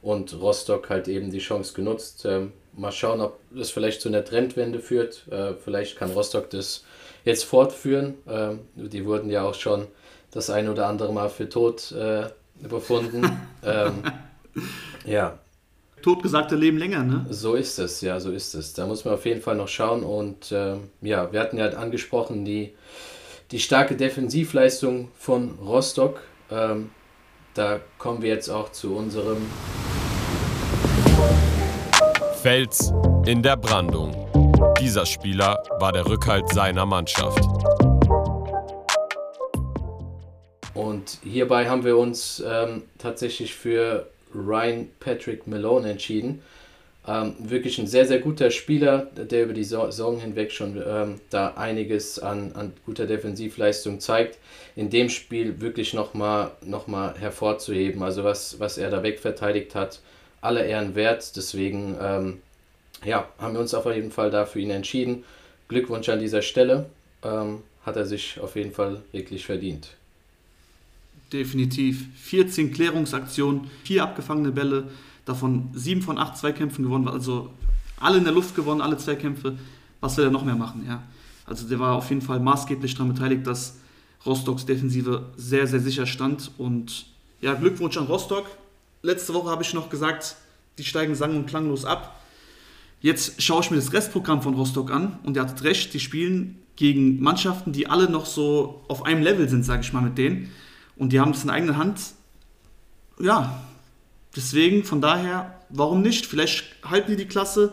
Speaker 2: und Rostock halt eben die Chance genutzt. Ähm, mal schauen, ob das vielleicht zu einer Trendwende führt. Äh, vielleicht kann Rostock das jetzt fortführen. Ähm, die wurden ja auch schon das ein oder andere Mal für tot äh, befunden. ähm, ja.
Speaker 5: Totgesagte leben länger, ne?
Speaker 2: So ist es, ja, so ist es. Da muss man auf jeden Fall noch schauen. Und äh, ja, wir hatten ja angesprochen, die, die starke Defensivleistung von Rostock. Ähm, da kommen wir jetzt auch zu unserem
Speaker 1: Fels in der Brandung. Dieser Spieler war der Rückhalt seiner Mannschaft.
Speaker 2: Und hierbei haben wir uns ähm, tatsächlich für Ryan Patrick Malone entschieden. Ähm, wirklich ein sehr, sehr guter Spieler, der über die Saison hinweg schon ähm, da einiges an, an guter Defensivleistung zeigt. In dem Spiel wirklich nochmal noch mal hervorzuheben. Also was, was er da wegverteidigt hat, alle Ehren wert. Deswegen ähm, ja, haben wir uns auf jeden Fall da für ihn entschieden. Glückwunsch an dieser Stelle. Ähm, hat er sich auf jeden Fall wirklich verdient.
Speaker 5: Definitiv. 14 Klärungsaktionen, 4 abgefangene Bälle, davon 7 von 8 Zweikämpfen gewonnen, also alle in der Luft gewonnen, alle Zweikämpfe. Was will er noch mehr machen? Ja? Also der war auf jeden Fall maßgeblich daran beteiligt, dass Rostocks Defensive sehr, sehr sicher stand. Und ja, Glückwunsch an Rostock. Letzte Woche habe ich noch gesagt, die steigen sang- und klanglos ab. Jetzt schaue ich mir das Restprogramm von Rostock an und ihr hattet recht, die spielen gegen Mannschaften, die alle noch so auf einem Level sind, sage ich mal, mit denen. Und die haben das in eigener Hand. Ja, deswegen, von daher, warum nicht? Vielleicht halten die die Klasse.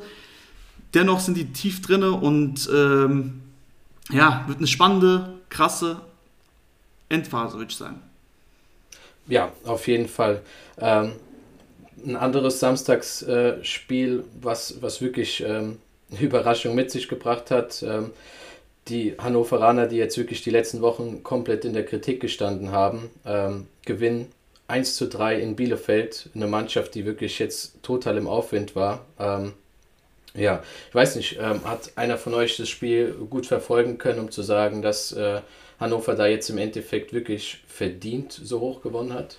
Speaker 5: Dennoch sind die tief drinne und ähm, ja, wird eine spannende, krasse Endphase, würde ich sagen.
Speaker 2: Ja, auf jeden Fall. Ähm, ein anderes Samstagsspiel, was, was wirklich ähm, eine Überraschung mit sich gebracht hat. Ähm, die Hannoveraner, die jetzt wirklich die letzten Wochen komplett in der Kritik gestanden haben, ähm, gewinnen 1 zu 3 in Bielefeld. Eine Mannschaft, die wirklich jetzt total im Aufwind war. Ähm, ja, ich weiß nicht, ähm, hat einer von euch das Spiel gut verfolgen können, um zu sagen, dass äh, Hannover da jetzt im Endeffekt wirklich verdient so hoch gewonnen hat?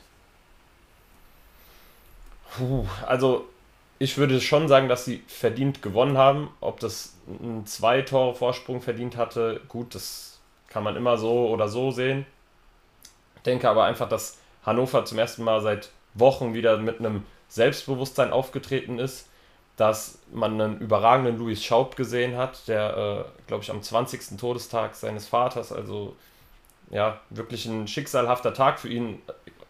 Speaker 3: Puh, also ich würde schon sagen, dass sie verdient gewonnen haben. Ob das ein zwei Tore Vorsprung verdient hatte, gut, das kann man immer so oder so sehen. Ich denke aber einfach, dass Hannover zum ersten Mal seit Wochen wieder mit einem Selbstbewusstsein aufgetreten ist, dass man einen überragenden Louis Schaub gesehen hat, der, äh, glaube ich, am 20. Todestag seines Vaters, also ja, wirklich ein schicksalhafter Tag für ihn,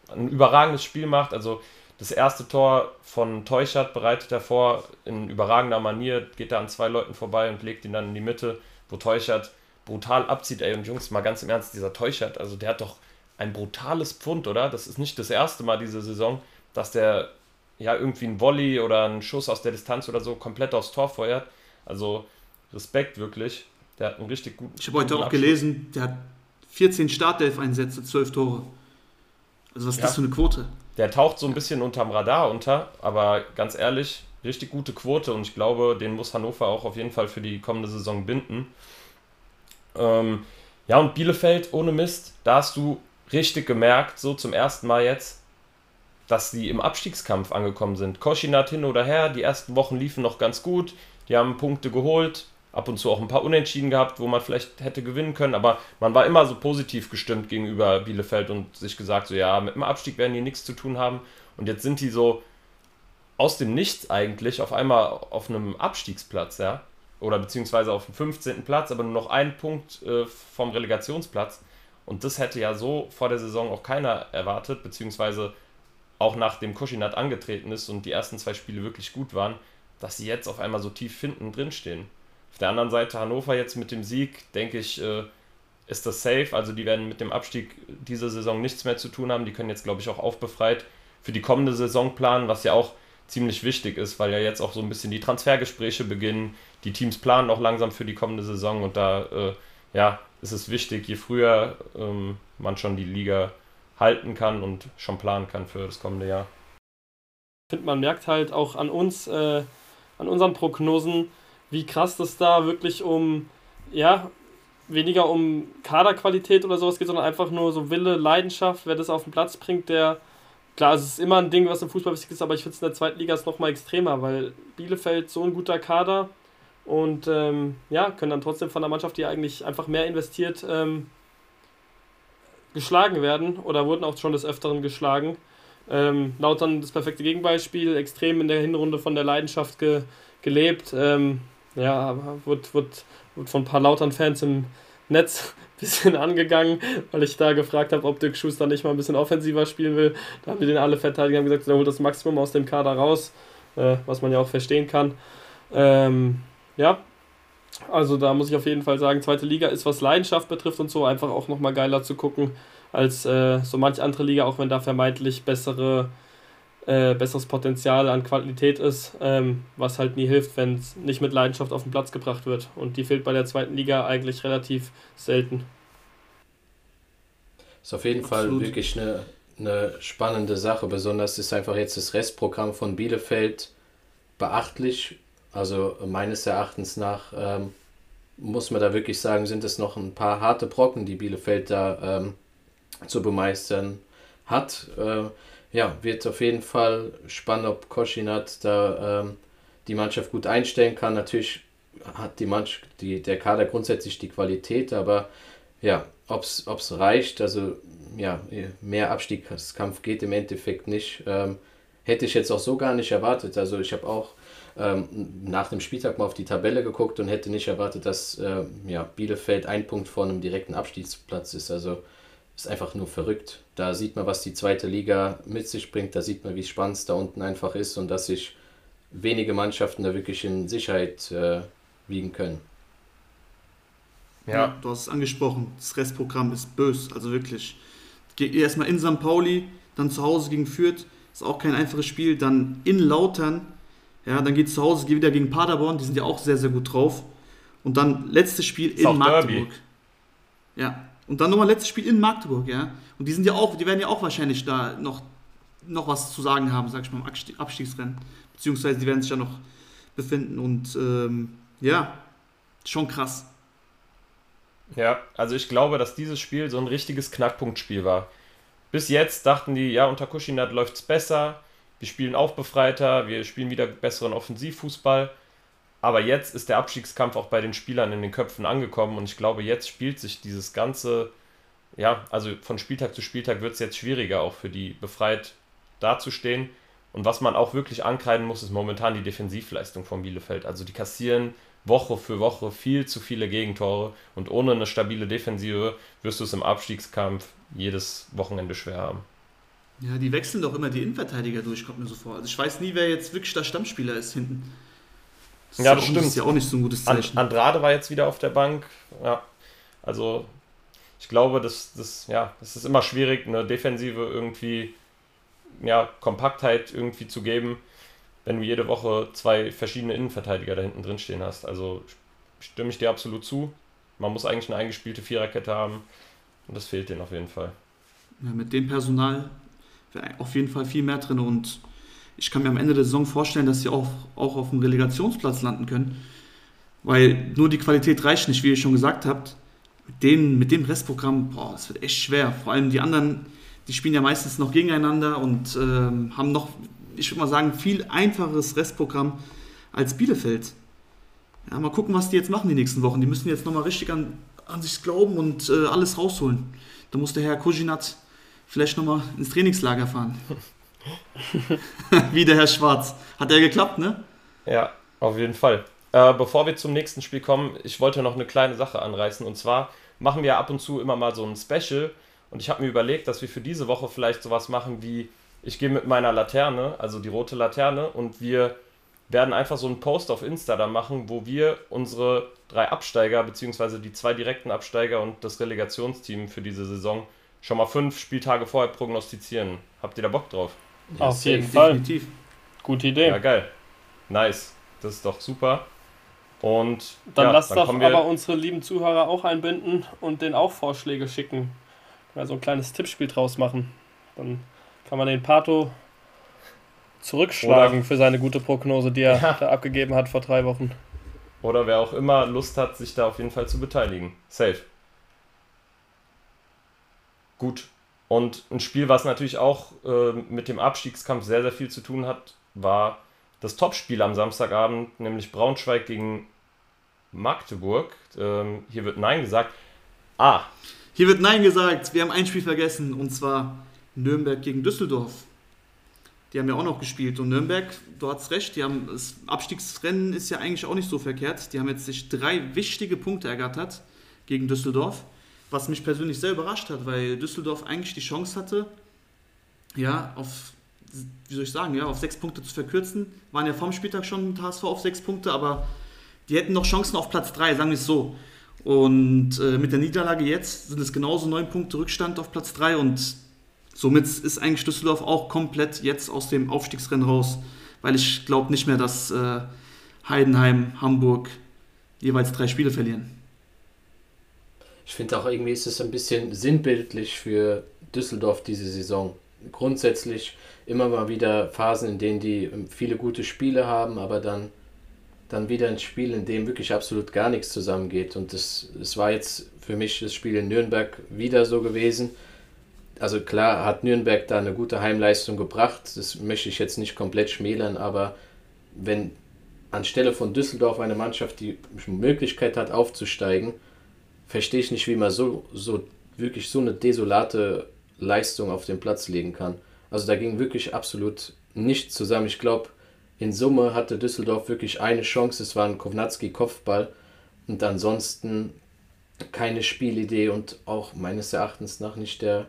Speaker 3: ein überragendes Spiel macht. Also das erste Tor von Teuchert bereitet er vor in überragender Manier, geht da an zwei Leuten vorbei und legt ihn dann in die Mitte, wo Teuchert brutal abzieht. Ey, und Jungs, mal ganz im Ernst, dieser Teuchert, also der hat doch ein brutales Pfund, oder? Das ist nicht das erste Mal diese Saison, dass der ja irgendwie einen Volley oder einen Schuss aus der Distanz oder so komplett aufs Tor feuert. Also Respekt wirklich. Der hat einen richtig guten.
Speaker 5: Ich habe heute auch Abschluss. gelesen, der hat 14 Startelf-Einsätze, 12 Tore. Also was ist ja. das für eine Quote?
Speaker 3: Der taucht so ein bisschen unterm Radar unter, aber ganz ehrlich, richtig gute Quote und ich glaube, den muss Hannover auch auf jeden Fall für die kommende Saison binden. Ähm, ja, und Bielefeld ohne Mist, da hast du richtig gemerkt, so zum ersten Mal jetzt, dass sie im Abstiegskampf angekommen sind. Koschinat hin oder her, die ersten Wochen liefen noch ganz gut, die haben Punkte geholt, ab und zu auch ein paar Unentschieden gehabt, wo man vielleicht hätte gewinnen können, aber man war immer so positiv gestimmt gegenüber Bielefeld und sich gesagt, so ja, mit dem Abstieg werden die nichts zu tun haben. Und jetzt sind die so aus dem Nichts eigentlich auf einmal auf einem Abstiegsplatz, ja. Oder beziehungsweise auf dem 15. Platz, aber nur noch ein Punkt äh, vom Relegationsplatz. Und das hätte ja so vor der Saison auch keiner erwartet, beziehungsweise auch nachdem Kuschinat angetreten ist und die ersten zwei Spiele wirklich gut waren, dass sie jetzt auf einmal so tief hinten drin stehen. Auf der anderen Seite Hannover jetzt mit dem Sieg, denke ich, äh, ist das safe. Also die werden mit dem Abstieg diese Saison nichts mehr zu tun haben. Die können jetzt, glaube ich, auch aufbefreit für die kommende Saison planen, was ja auch ziemlich wichtig ist, weil ja jetzt auch so ein bisschen die Transfergespräche beginnen. Die Teams planen auch langsam für die kommende Saison und da äh, ja, ist es wichtig, je früher ähm, man schon die Liga halten kann und schon planen kann für das kommende Jahr.
Speaker 4: Ich finde, man merkt halt auch an uns, äh, an unseren Prognosen, wie krass das da wirklich um, ja, weniger um Kaderqualität oder sowas geht, sondern einfach nur so Wille, Leidenschaft, wer das auf den Platz bringt, der, klar, es ist immer ein Ding, was im Fußball wichtig ist, aber ich finde es in der zweiten Liga ist nochmal extremer, weil Bielefeld so ein guter Kader und ähm, ja, können dann trotzdem von der Mannschaft, die eigentlich einfach mehr investiert, ähm, geschlagen werden oder wurden auch schon des Öfteren geschlagen. Ähm, Lautern das perfekte Gegenbeispiel, extrem in der Hinrunde von der Leidenschaft ge gelebt. Ähm, ja, wird, wird, wird von ein paar Lautern-Fans im Netz ein bisschen angegangen, weil ich da gefragt habe, ob Dirk Schuster nicht mal ein bisschen offensiver spielen will. Da haben wir den alle verteidigt und gesagt, er holt das Maximum aus dem Kader raus, äh, was man ja auch verstehen kann. Ähm, ja, also da muss ich auf jeden Fall sagen, zweite Liga ist, was Leidenschaft betrifft und so, einfach auch nochmal geiler zu gucken als äh, so manch andere Liga, auch wenn da vermeintlich bessere, äh, besseres Potenzial an Qualität ist, ähm, was halt nie hilft, wenn es nicht mit Leidenschaft auf den Platz gebracht wird. Und die fehlt bei der zweiten Liga eigentlich relativ selten.
Speaker 2: Ist auf jeden Absolut. Fall wirklich eine, eine spannende Sache. Besonders ist einfach jetzt das Restprogramm von Bielefeld beachtlich. Also meines Erachtens nach ähm, muss man da wirklich sagen, sind es noch ein paar harte Brocken, die Bielefeld da ähm, zu bemeistern hat. Äh, ja, wird auf jeden Fall spannend, ob Koschinat da ähm, die Mannschaft gut einstellen kann. Natürlich hat die Mannschaft, die, der Kader grundsätzlich die Qualität, aber ja, ob es reicht, also ja, mehr Abstiegskampf geht im Endeffekt nicht. Ähm, hätte ich jetzt auch so gar nicht erwartet. Also ich habe auch ähm, nach dem Spieltag mal auf die Tabelle geguckt und hätte nicht erwartet, dass äh, ja, Bielefeld ein Punkt vor einem direkten Abstiegsplatz ist. Also ist einfach nur verrückt. Da sieht man, was die zweite Liga mit sich bringt. Da sieht man, wie spannend es da unten einfach ist und dass sich wenige Mannschaften da wirklich in Sicherheit äh, wiegen können.
Speaker 5: Ja. ja. du hast es angesprochen. Das Restprogramm ist bös, also wirklich. Erstmal in St. Pauli, dann zu Hause gegen Fürth, ist auch kein einfaches Spiel. Dann in Lautern, ja, dann geht es zu Hause wieder gegen Paderborn, die sind ja auch sehr, sehr gut drauf. Und dann letztes Spiel ist in Magdeburg. Derby. Ja, und dann nochmal letztes Spiel in Magdeburg, ja. Und die sind ja auch, die werden ja auch wahrscheinlich da noch, noch was zu sagen haben, sag ich mal, im Abstiegsrennen. Beziehungsweise die werden sich ja noch befinden und ähm, ja, schon krass.
Speaker 3: Ja, also ich glaube, dass dieses Spiel so ein richtiges Knackpunktspiel war. Bis jetzt dachten die, ja, unter Kuschinat läuft es besser, wir spielen auch befreiter, wir spielen wieder besseren Offensivfußball. Aber jetzt ist der Abstiegskampf auch bei den Spielern in den Köpfen angekommen und ich glaube, jetzt spielt sich dieses ganze, ja, also von Spieltag zu Spieltag wird es jetzt schwieriger, auch für die befreit dazustehen. Und was man auch wirklich ankreiden muss, ist momentan die Defensivleistung von Bielefeld. Also die kassieren Woche für Woche viel zu viele Gegentore und ohne eine stabile Defensive wirst du es im Abstiegskampf jedes Wochenende schwer haben.
Speaker 5: Ja, die wechseln doch immer die Innenverteidiger durch, kommt mir so vor. Also ich weiß nie, wer jetzt wirklich der Stammspieler ist hinten.
Speaker 3: Das ja, das stimmt. Das
Speaker 5: ist ja auch nicht so ein gutes Zeichen.
Speaker 3: Andrade war jetzt wieder auf der Bank. Ja, also ich glaube, das, das, ja, das ist immer schwierig, eine Defensive irgendwie, ja, Kompaktheit irgendwie zu geben, wenn du jede Woche zwei verschiedene Innenverteidiger da hinten drin stehen hast. Also stimme ich dir absolut zu. Man muss eigentlich eine eingespielte Viererkette haben und das fehlt denen auf jeden Fall.
Speaker 5: Ja, mit dem Personal wäre auf jeden Fall viel mehr drin und ich kann mir am Ende der Saison vorstellen, dass sie auch, auch auf dem Relegationsplatz landen können. Weil nur die Qualität reicht nicht, wie ihr schon gesagt habt. Mit dem, mit dem Restprogramm, boah, das wird echt schwer. Vor allem die anderen, die spielen ja meistens noch gegeneinander und ähm, haben noch, ich würde mal sagen, viel einfacheres Restprogramm als Bielefeld. Ja, mal gucken, was die jetzt machen die nächsten Wochen. Die müssen jetzt nochmal richtig an, an sich glauben und äh, alles rausholen. Da muss der Herr Kojinat vielleicht nochmal ins Trainingslager fahren. Wie der Herr Schwarz. Hat der geklappt, ne?
Speaker 3: Ja, auf jeden Fall. Äh, bevor wir zum nächsten Spiel kommen, ich wollte noch eine kleine Sache anreißen. Und zwar machen wir ab und zu immer mal so ein Special. Und ich habe mir überlegt, dass wir für diese Woche vielleicht sowas machen wie, ich gehe mit meiner Laterne, also die rote Laterne, und wir werden einfach so einen Post auf Insta da machen, wo wir unsere drei Absteiger, beziehungsweise die zwei direkten Absteiger und das Relegationsteam für diese Saison schon mal fünf Spieltage vorher prognostizieren. Habt ihr da Bock drauf?
Speaker 4: Ja, Auf jeden Fall. Definitiv. Gute Idee.
Speaker 3: Ja, geil. Nice. Das ist doch super. Und
Speaker 4: dann
Speaker 3: ja,
Speaker 4: lasst dann doch aber unsere lieben Zuhörer auch einbinden und denen auch Vorschläge schicken. ja, so ein kleines Tippspiel draus machen. Dann kann man den Pato zurückschlagen Oder für seine gute Prognose, die er ja. da abgegeben hat vor drei Wochen.
Speaker 3: Oder wer auch immer Lust hat, sich da auf jeden Fall zu beteiligen. Safe. Gut. Und ein Spiel, was natürlich auch äh, mit dem Abstiegskampf sehr, sehr viel zu tun hat, war das Topspiel am Samstagabend, nämlich Braunschweig gegen Magdeburg. Ähm, hier wird Nein gesagt. Ah.
Speaker 5: Hier wird Nein gesagt. Wir haben ein Spiel vergessen und zwar Nürnberg gegen Düsseldorf. Die haben ja auch noch gespielt. Und Nürnberg, du hast recht, die haben das Abstiegsrennen ist ja eigentlich auch nicht so verkehrt. Die haben jetzt sich drei wichtige Punkte ergattert gegen Düsseldorf, was mich persönlich sehr überrascht hat, weil Düsseldorf eigentlich die Chance hatte, ja, auf, wie soll ich sagen, ja, auf sechs Punkte zu verkürzen. Waren ja vom Spieltag schon mit HSV auf sechs Punkte, aber die hätten noch Chancen auf Platz drei, sagen wir es so. Und äh, mit der Niederlage jetzt sind es genauso neun Punkte Rückstand auf Platz drei und Somit ist eigentlich Düsseldorf auch komplett jetzt aus dem Aufstiegsrennen raus, weil ich glaube nicht mehr, dass äh, Heidenheim, Hamburg jeweils drei Spiele verlieren.
Speaker 2: Ich finde auch irgendwie ist es ein bisschen sinnbildlich für Düsseldorf diese Saison. Grundsätzlich immer mal wieder Phasen, in denen die ähm, viele gute Spiele haben, aber dann, dann wieder ein Spiel, in dem wirklich absolut gar nichts zusammengeht. Und das, das war jetzt für mich das Spiel in Nürnberg wieder so gewesen also klar hat Nürnberg da eine gute Heimleistung gebracht, das möchte ich jetzt nicht komplett schmälern, aber wenn anstelle von Düsseldorf eine Mannschaft die Möglichkeit hat aufzusteigen, verstehe ich nicht, wie man so, so wirklich so eine desolate Leistung auf den Platz legen kann. Also da ging wirklich absolut nichts zusammen. Ich glaube, in Summe hatte Düsseldorf wirklich eine Chance, es war ein Kownatski-Kopfball und ansonsten keine Spielidee und auch meines Erachtens nach nicht der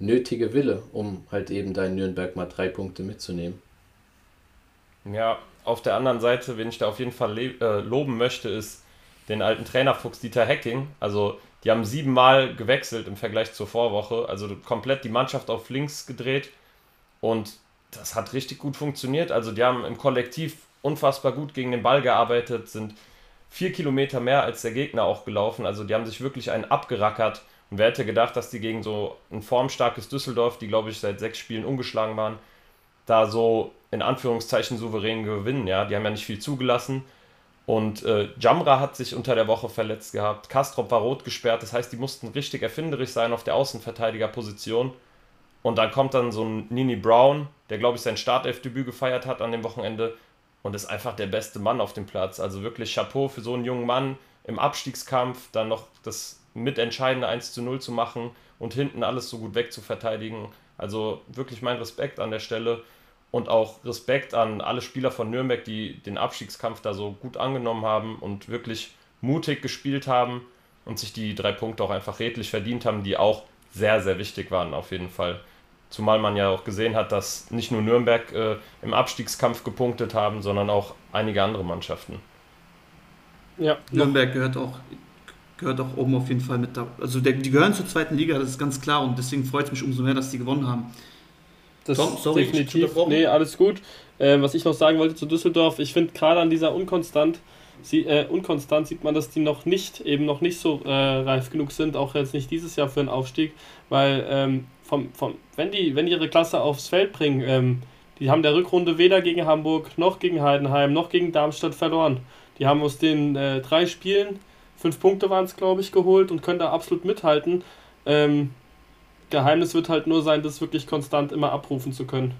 Speaker 2: nötige Wille, um halt eben da in Nürnberg mal drei Punkte mitzunehmen.
Speaker 3: Ja, auf der anderen Seite, wen ich da auf jeden Fall äh, loben möchte, ist den alten Trainerfuchs Dieter Hecking. Also die haben siebenmal gewechselt im Vergleich zur Vorwoche, also komplett die Mannschaft auf links gedreht und das hat richtig gut funktioniert. Also die haben im Kollektiv unfassbar gut gegen den Ball gearbeitet, sind vier Kilometer mehr als der Gegner auch gelaufen. Also die haben sich wirklich einen abgerackert und wer hätte gedacht, dass die gegen so ein formstarkes Düsseldorf, die glaube ich seit sechs Spielen ungeschlagen waren, da so in Anführungszeichen souverän gewinnen. Ja, die haben ja nicht viel zugelassen. Und äh, Jamra hat sich unter der Woche verletzt gehabt. Kastrop war rot gesperrt. Das heißt, die mussten richtig erfinderisch sein auf der Außenverteidigerposition. Und dann kommt dann so ein Nini Brown, der glaube ich sein Startelfdebüt gefeiert hat an dem Wochenende und ist einfach der beste Mann auf dem Platz. Also wirklich Chapeau für so einen jungen Mann im Abstiegskampf, dann noch das mitentscheidende 1 zu 0 zu machen und hinten alles so gut wegzuverteidigen. Also wirklich mein Respekt an der Stelle und auch Respekt an alle Spieler von Nürnberg, die den Abstiegskampf da so gut angenommen haben und wirklich mutig gespielt haben und sich die drei Punkte auch einfach redlich verdient haben, die auch sehr, sehr wichtig waren auf jeden Fall. Zumal man ja auch gesehen hat, dass nicht nur Nürnberg äh, im Abstiegskampf gepunktet haben, sondern auch einige andere Mannschaften.
Speaker 5: Ja, Nürnberg gehört auch gehört auch oben auf jeden Fall mit da. Also der, die gehören zur zweiten Liga, das ist ganz klar und deswegen freut es mich umso mehr, dass die gewonnen haben.
Speaker 4: Das Tom, sorry, definitiv. Nee, alles gut. Äh, was ich noch sagen wollte zu Düsseldorf, ich finde gerade an dieser Unkonstant, sie, äh, Unkonstant sieht man, dass die noch nicht, eben noch nicht so äh, reif genug sind, auch jetzt nicht dieses Jahr für einen Aufstieg, weil ähm, vom, vom, wenn, die, wenn die ihre Klasse aufs Feld bringen, ähm, die haben der Rückrunde weder gegen Hamburg noch gegen Heidenheim noch gegen Darmstadt verloren. Die haben aus den äh, drei Spielen Fünf Punkte waren es, glaube ich, geholt und können da absolut mithalten. Ähm, Geheimnis wird halt nur sein, das wirklich konstant immer abrufen zu können.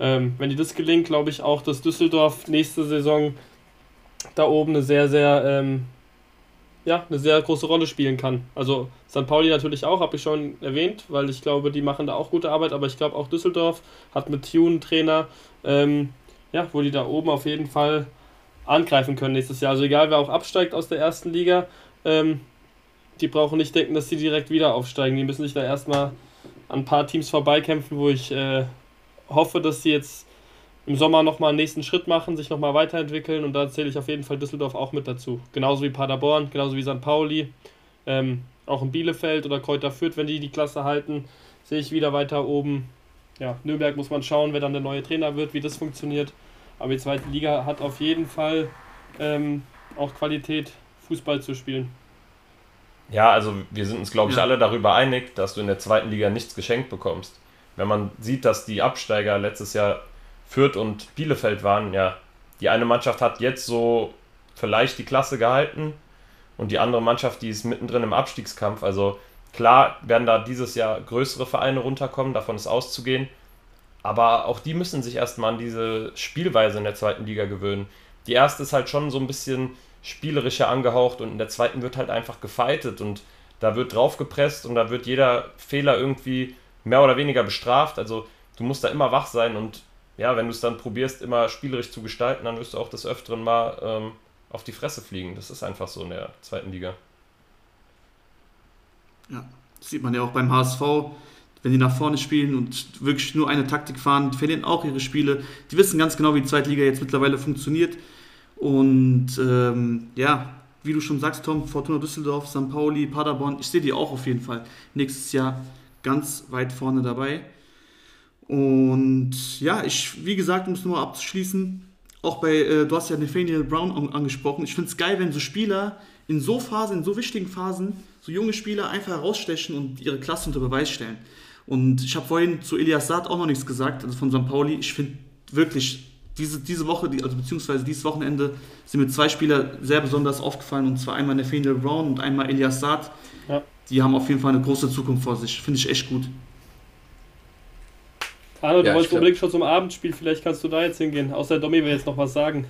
Speaker 4: Ähm, wenn dir das gelingt, glaube ich auch, dass Düsseldorf nächste Saison da oben eine sehr, sehr, ähm, ja, eine sehr große Rolle spielen kann. Also St. Pauli natürlich auch, habe ich schon erwähnt, weil ich glaube, die machen da auch gute Arbeit, aber ich glaube auch Düsseldorf hat mit Tune Trainer, ähm, ja, wo die da oben auf jeden Fall angreifen können nächstes Jahr. Also egal, wer auch absteigt aus der ersten Liga, ähm, die brauchen nicht denken, dass sie direkt wieder aufsteigen. Die müssen sich da erstmal an ein paar Teams vorbeikämpfen, wo ich äh, hoffe, dass sie jetzt im Sommer nochmal einen nächsten Schritt machen, sich nochmal weiterentwickeln und da zähle ich auf jeden Fall Düsseldorf auch mit dazu. Genauso wie Paderborn, genauso wie St. Pauli, ähm, auch in Bielefeld oder Kräuter Fürth, wenn die die Klasse halten, sehe ich wieder weiter oben. Ja, Nürnberg muss man schauen, wer dann der neue Trainer wird, wie das funktioniert. Aber die zweite Liga hat auf jeden Fall ähm, auch Qualität, Fußball zu spielen.
Speaker 3: Ja, also wir sind uns, glaube ich, ja. alle darüber einig, dass du in der zweiten Liga nichts geschenkt bekommst. Wenn man sieht, dass die Absteiger letztes Jahr Fürth und Bielefeld waren, ja, die eine Mannschaft hat jetzt so vielleicht die Klasse gehalten und die andere Mannschaft, die ist mittendrin im Abstiegskampf. Also klar werden da dieses Jahr größere Vereine runterkommen, davon ist auszugehen. Aber auch die müssen sich erstmal an diese Spielweise in der zweiten Liga gewöhnen. Die erste ist halt schon so ein bisschen spielerischer angehaucht und in der zweiten wird halt einfach gefeitet und da wird draufgepresst und da wird jeder Fehler irgendwie mehr oder weniger bestraft. Also du musst da immer wach sein und ja, wenn du es dann probierst, immer spielerisch zu gestalten, dann wirst du auch des Öfteren mal ähm, auf die Fresse fliegen. Das ist einfach so in der zweiten Liga.
Speaker 5: Ja, das sieht man ja auch beim HSV wenn die nach vorne spielen und wirklich nur eine Taktik fahren, verlieren auch ihre Spiele. Die wissen ganz genau, wie die Zweitliga jetzt mittlerweile funktioniert. Und ähm, ja, wie du schon sagst, Tom, Fortuna Düsseldorf, St. Pauli, Paderborn, ich sehe die auch auf jeden Fall nächstes Jahr ganz weit vorne dabei. Und ja, ich, wie gesagt, um es nur abzuschließen, auch bei, äh, du hast ja Nathaniel Brown angesprochen, ich finde es geil, wenn so Spieler in so Phasen, in so wichtigen Phasen, so junge Spieler einfach herausstechen und ihre Klasse unter Beweis stellen. Und ich habe vorhin zu Elias Saad auch noch nichts gesagt, also von St. Pauli. Ich finde wirklich, diese, diese Woche, also beziehungsweise dieses Wochenende, sind mir zwei Spieler sehr besonders aufgefallen. Und zwar einmal Nathaniel Brown und einmal Elias Saad. Ja. Die haben auf jeden Fall eine große Zukunft vor sich. Finde ich echt gut.
Speaker 4: Arno, du ja, wolltest unbedingt schon zum Abendspiel, vielleicht kannst du da jetzt hingehen. Außer Domi will jetzt noch was sagen.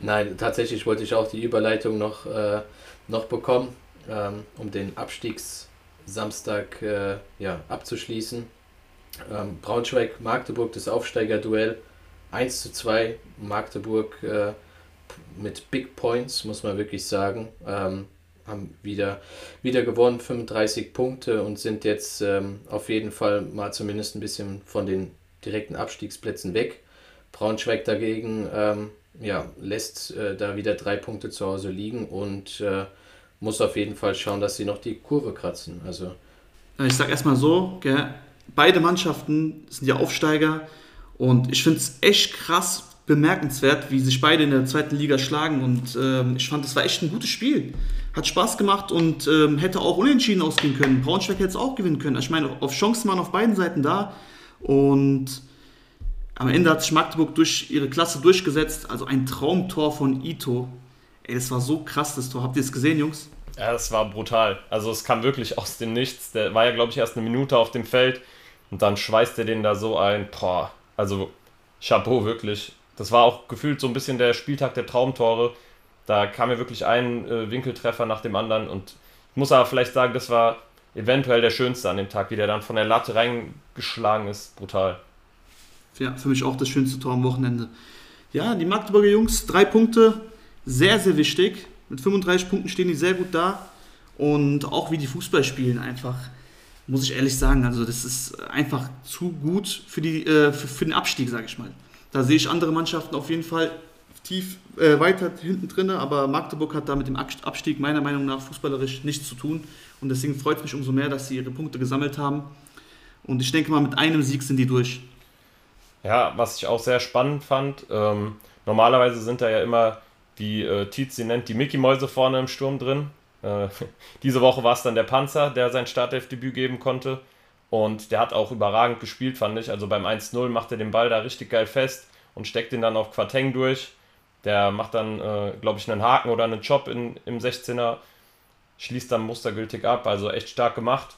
Speaker 2: Nein, tatsächlich wollte ich auch die Überleitung noch, äh, noch bekommen, ähm, um den Abstiegs- Samstag äh, ja, abzuschließen. Ähm, Braunschweig-Magdeburg, das Aufsteigerduell 1 zu 2. Magdeburg äh, mit Big Points, muss man wirklich sagen. Ähm, haben wieder, wieder gewonnen, 35 Punkte und sind jetzt ähm, auf jeden Fall mal zumindest ein bisschen von den direkten Abstiegsplätzen weg. Braunschweig dagegen ähm, ja, lässt äh, da wieder drei Punkte zu Hause liegen und äh, muss auf jeden Fall schauen, dass sie noch die Kurve kratzen. Also
Speaker 5: ich sag erstmal so, gell, beide Mannschaften sind ja Aufsteiger und ich finde es echt krass bemerkenswert, wie sich beide in der zweiten Liga schlagen und ähm, ich fand, das war echt ein gutes Spiel. Hat Spaß gemacht und ähm, hätte auch unentschieden ausgehen können. Braunschweig hätte es auch gewinnen können. Ich meine, auf Chancen waren auf beiden Seiten da und am Ende hat sich Magdeburg durch ihre Klasse durchgesetzt. Also ein Traumtor von Ito. Ey, das war so krass, das Tor. Habt ihr es gesehen, Jungs?
Speaker 3: Ja, das war brutal. Also es kam wirklich aus dem Nichts. Der war ja, glaube ich, erst eine Minute auf dem Feld und dann schweißt er den da so ein. Boah, also Chapeau, wirklich. Das war auch gefühlt so ein bisschen der Spieltag der Traumtore. Da kam ja wirklich ein äh, Winkeltreffer nach dem anderen und ich muss aber vielleicht sagen, das war eventuell der schönste an dem Tag, wie der dann von der Latte reingeschlagen ist. Brutal.
Speaker 5: Ja, für mich auch das schönste Tor am Wochenende. Ja, die Magdeburger Jungs, drei Punkte, sehr, sehr wichtig. Mit 35 Punkten stehen die sehr gut da. Und auch wie die Fußball spielen, einfach, muss ich ehrlich sagen, also das ist einfach zu gut für, die, äh, für, für den Abstieg, sage ich mal. Da sehe ich andere Mannschaften auf jeden Fall tief äh, weiter hinten drin, aber Magdeburg hat da mit dem Abstieg meiner Meinung nach fußballerisch nichts zu tun. Und deswegen freut es mich umso mehr, dass sie ihre Punkte gesammelt haben. Und ich denke mal, mit einem Sieg sind die durch.
Speaker 3: Ja, was ich auch sehr spannend fand, ähm, normalerweise sind da ja immer wie äh, Tietz sie nennt, die Mickey-Mäuse vorne im Sturm drin. Äh, diese Woche war es dann der Panzer, der sein Startelfdebüt geben konnte. Und der hat auch überragend gespielt, fand ich. Also beim 1-0 macht er den Ball da richtig geil fest und steckt ihn dann auf Quateng durch. Der macht dann, äh, glaube ich, einen Haken oder einen Job in, im 16er, schließt dann mustergültig ab. Also echt stark gemacht.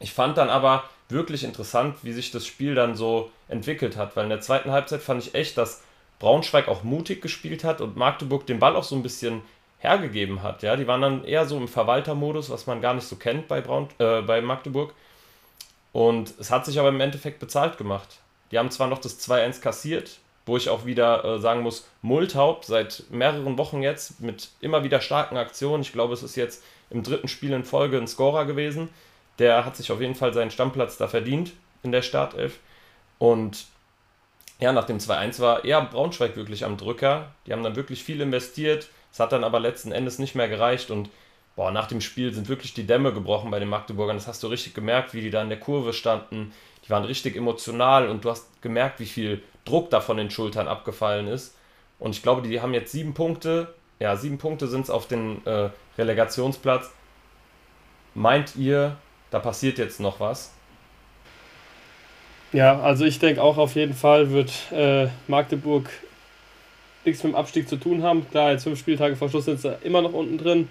Speaker 3: Ich fand dann aber wirklich interessant, wie sich das Spiel dann so entwickelt hat, weil in der zweiten Halbzeit fand ich echt, dass Braunschweig auch mutig gespielt hat und Magdeburg den Ball auch so ein bisschen hergegeben hat. Ja, die waren dann eher so im Verwaltermodus, was man gar nicht so kennt bei, Braun, äh, bei Magdeburg. Und es hat sich aber im Endeffekt bezahlt gemacht. Die haben zwar noch das 2-1 kassiert, wo ich auch wieder äh, sagen muss, Multhaupt seit mehreren Wochen jetzt mit immer wieder starken Aktionen. Ich glaube, es ist jetzt im dritten Spiel in Folge ein Scorer gewesen. Der hat sich auf jeden Fall seinen Stammplatz da verdient in der Startelf. Und ja, nach dem 2-1 war eher Braunschweig wirklich am Drücker. Die haben dann wirklich viel investiert. Es hat dann aber letzten Endes nicht mehr gereicht und boah, nach dem Spiel sind wirklich die Dämme gebrochen bei den Magdeburgern. Das hast du richtig gemerkt, wie die da in der Kurve standen. Die waren richtig emotional und du hast gemerkt, wie viel Druck da von den Schultern abgefallen ist. Und ich glaube, die haben jetzt sieben Punkte. Ja, sieben Punkte sind es auf den äh, Relegationsplatz. meint ihr, da passiert jetzt noch was?
Speaker 4: Ja, also ich denke auch auf jeden Fall wird äh, Magdeburg nichts mit dem Abstieg zu tun haben. Klar, jetzt fünf Spieltage vor Schluss sind sie immer noch unten drin,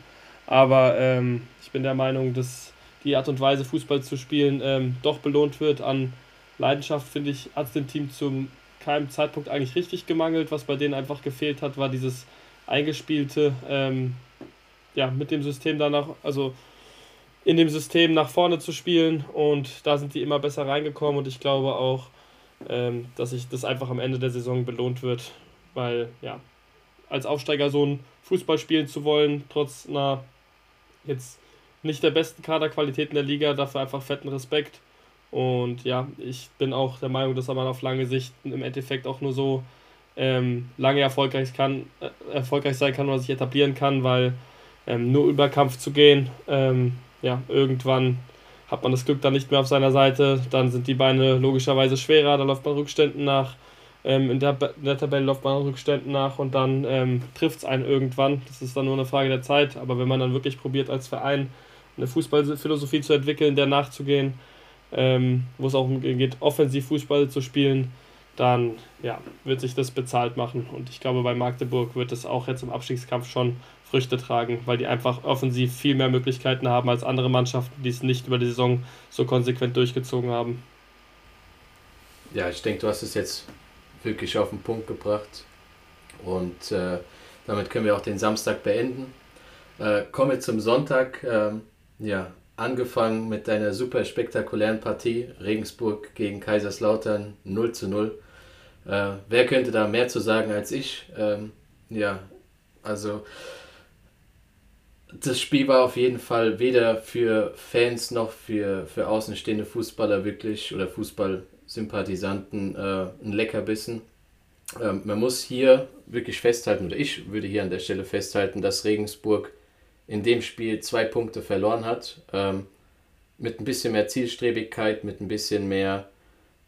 Speaker 4: aber ähm, ich bin der Meinung, dass die Art und Weise, Fußball zu spielen, ähm, doch belohnt wird. An Leidenschaft, finde ich, hat es dem Team zum keinem Zeitpunkt eigentlich richtig gemangelt. Was bei denen einfach gefehlt hat, war dieses eingespielte, ähm, ja, mit dem System danach, also in dem System nach vorne zu spielen und da sind die immer besser reingekommen und ich glaube auch, ähm, dass sich das einfach am Ende der Saison belohnt wird, weil ja, als Aufsteiger so ein Fußball spielen zu wollen, trotz einer jetzt nicht der besten Kaderqualitäten der Liga, dafür einfach fetten Respekt. Und ja, ich bin auch der Meinung, dass man auf lange Sicht im Endeffekt auch nur so ähm, lange erfolgreich, kann, äh, erfolgreich sein kann oder sich etablieren kann, weil ähm, nur über Kampf zu gehen, ähm, ja, irgendwann hat man das Glück dann nicht mehr auf seiner Seite, dann sind die Beine logischerweise schwerer, da läuft man Rückständen nach, ähm, in, der, in der Tabelle läuft man Rückständen nach und dann ähm, trifft es einen irgendwann. Das ist dann nur eine Frage der Zeit, aber wenn man dann wirklich probiert als Verein eine Fußballphilosophie zu entwickeln, der nachzugehen, ähm, wo es auch geht, offensiv Fußball zu spielen, dann ja, wird sich das bezahlt machen. Und ich glaube, bei Magdeburg wird es auch jetzt im Abstiegskampf schon Früchte tragen, weil die einfach offensiv viel mehr Möglichkeiten haben als andere Mannschaften, die es nicht über die Saison so konsequent durchgezogen haben.
Speaker 2: Ja, ich denke, du hast es jetzt wirklich auf den Punkt gebracht. Und äh, damit können wir auch den Samstag beenden. Äh, kommen wir zum Sonntag. Ähm, ja, angefangen mit deiner super spektakulären Partie Regensburg gegen Kaiserslautern 0 zu 0. Äh, wer könnte da mehr zu sagen als ich? Ähm, ja, also das Spiel war auf jeden Fall weder für Fans noch für, für außenstehende Fußballer wirklich oder Fußballsympathisanten äh, ein Leckerbissen. Ähm, man muss hier wirklich festhalten, oder ich würde hier an der Stelle festhalten, dass Regensburg in dem Spiel zwei Punkte verloren hat. Ähm, mit ein bisschen mehr Zielstrebigkeit, mit ein bisschen mehr,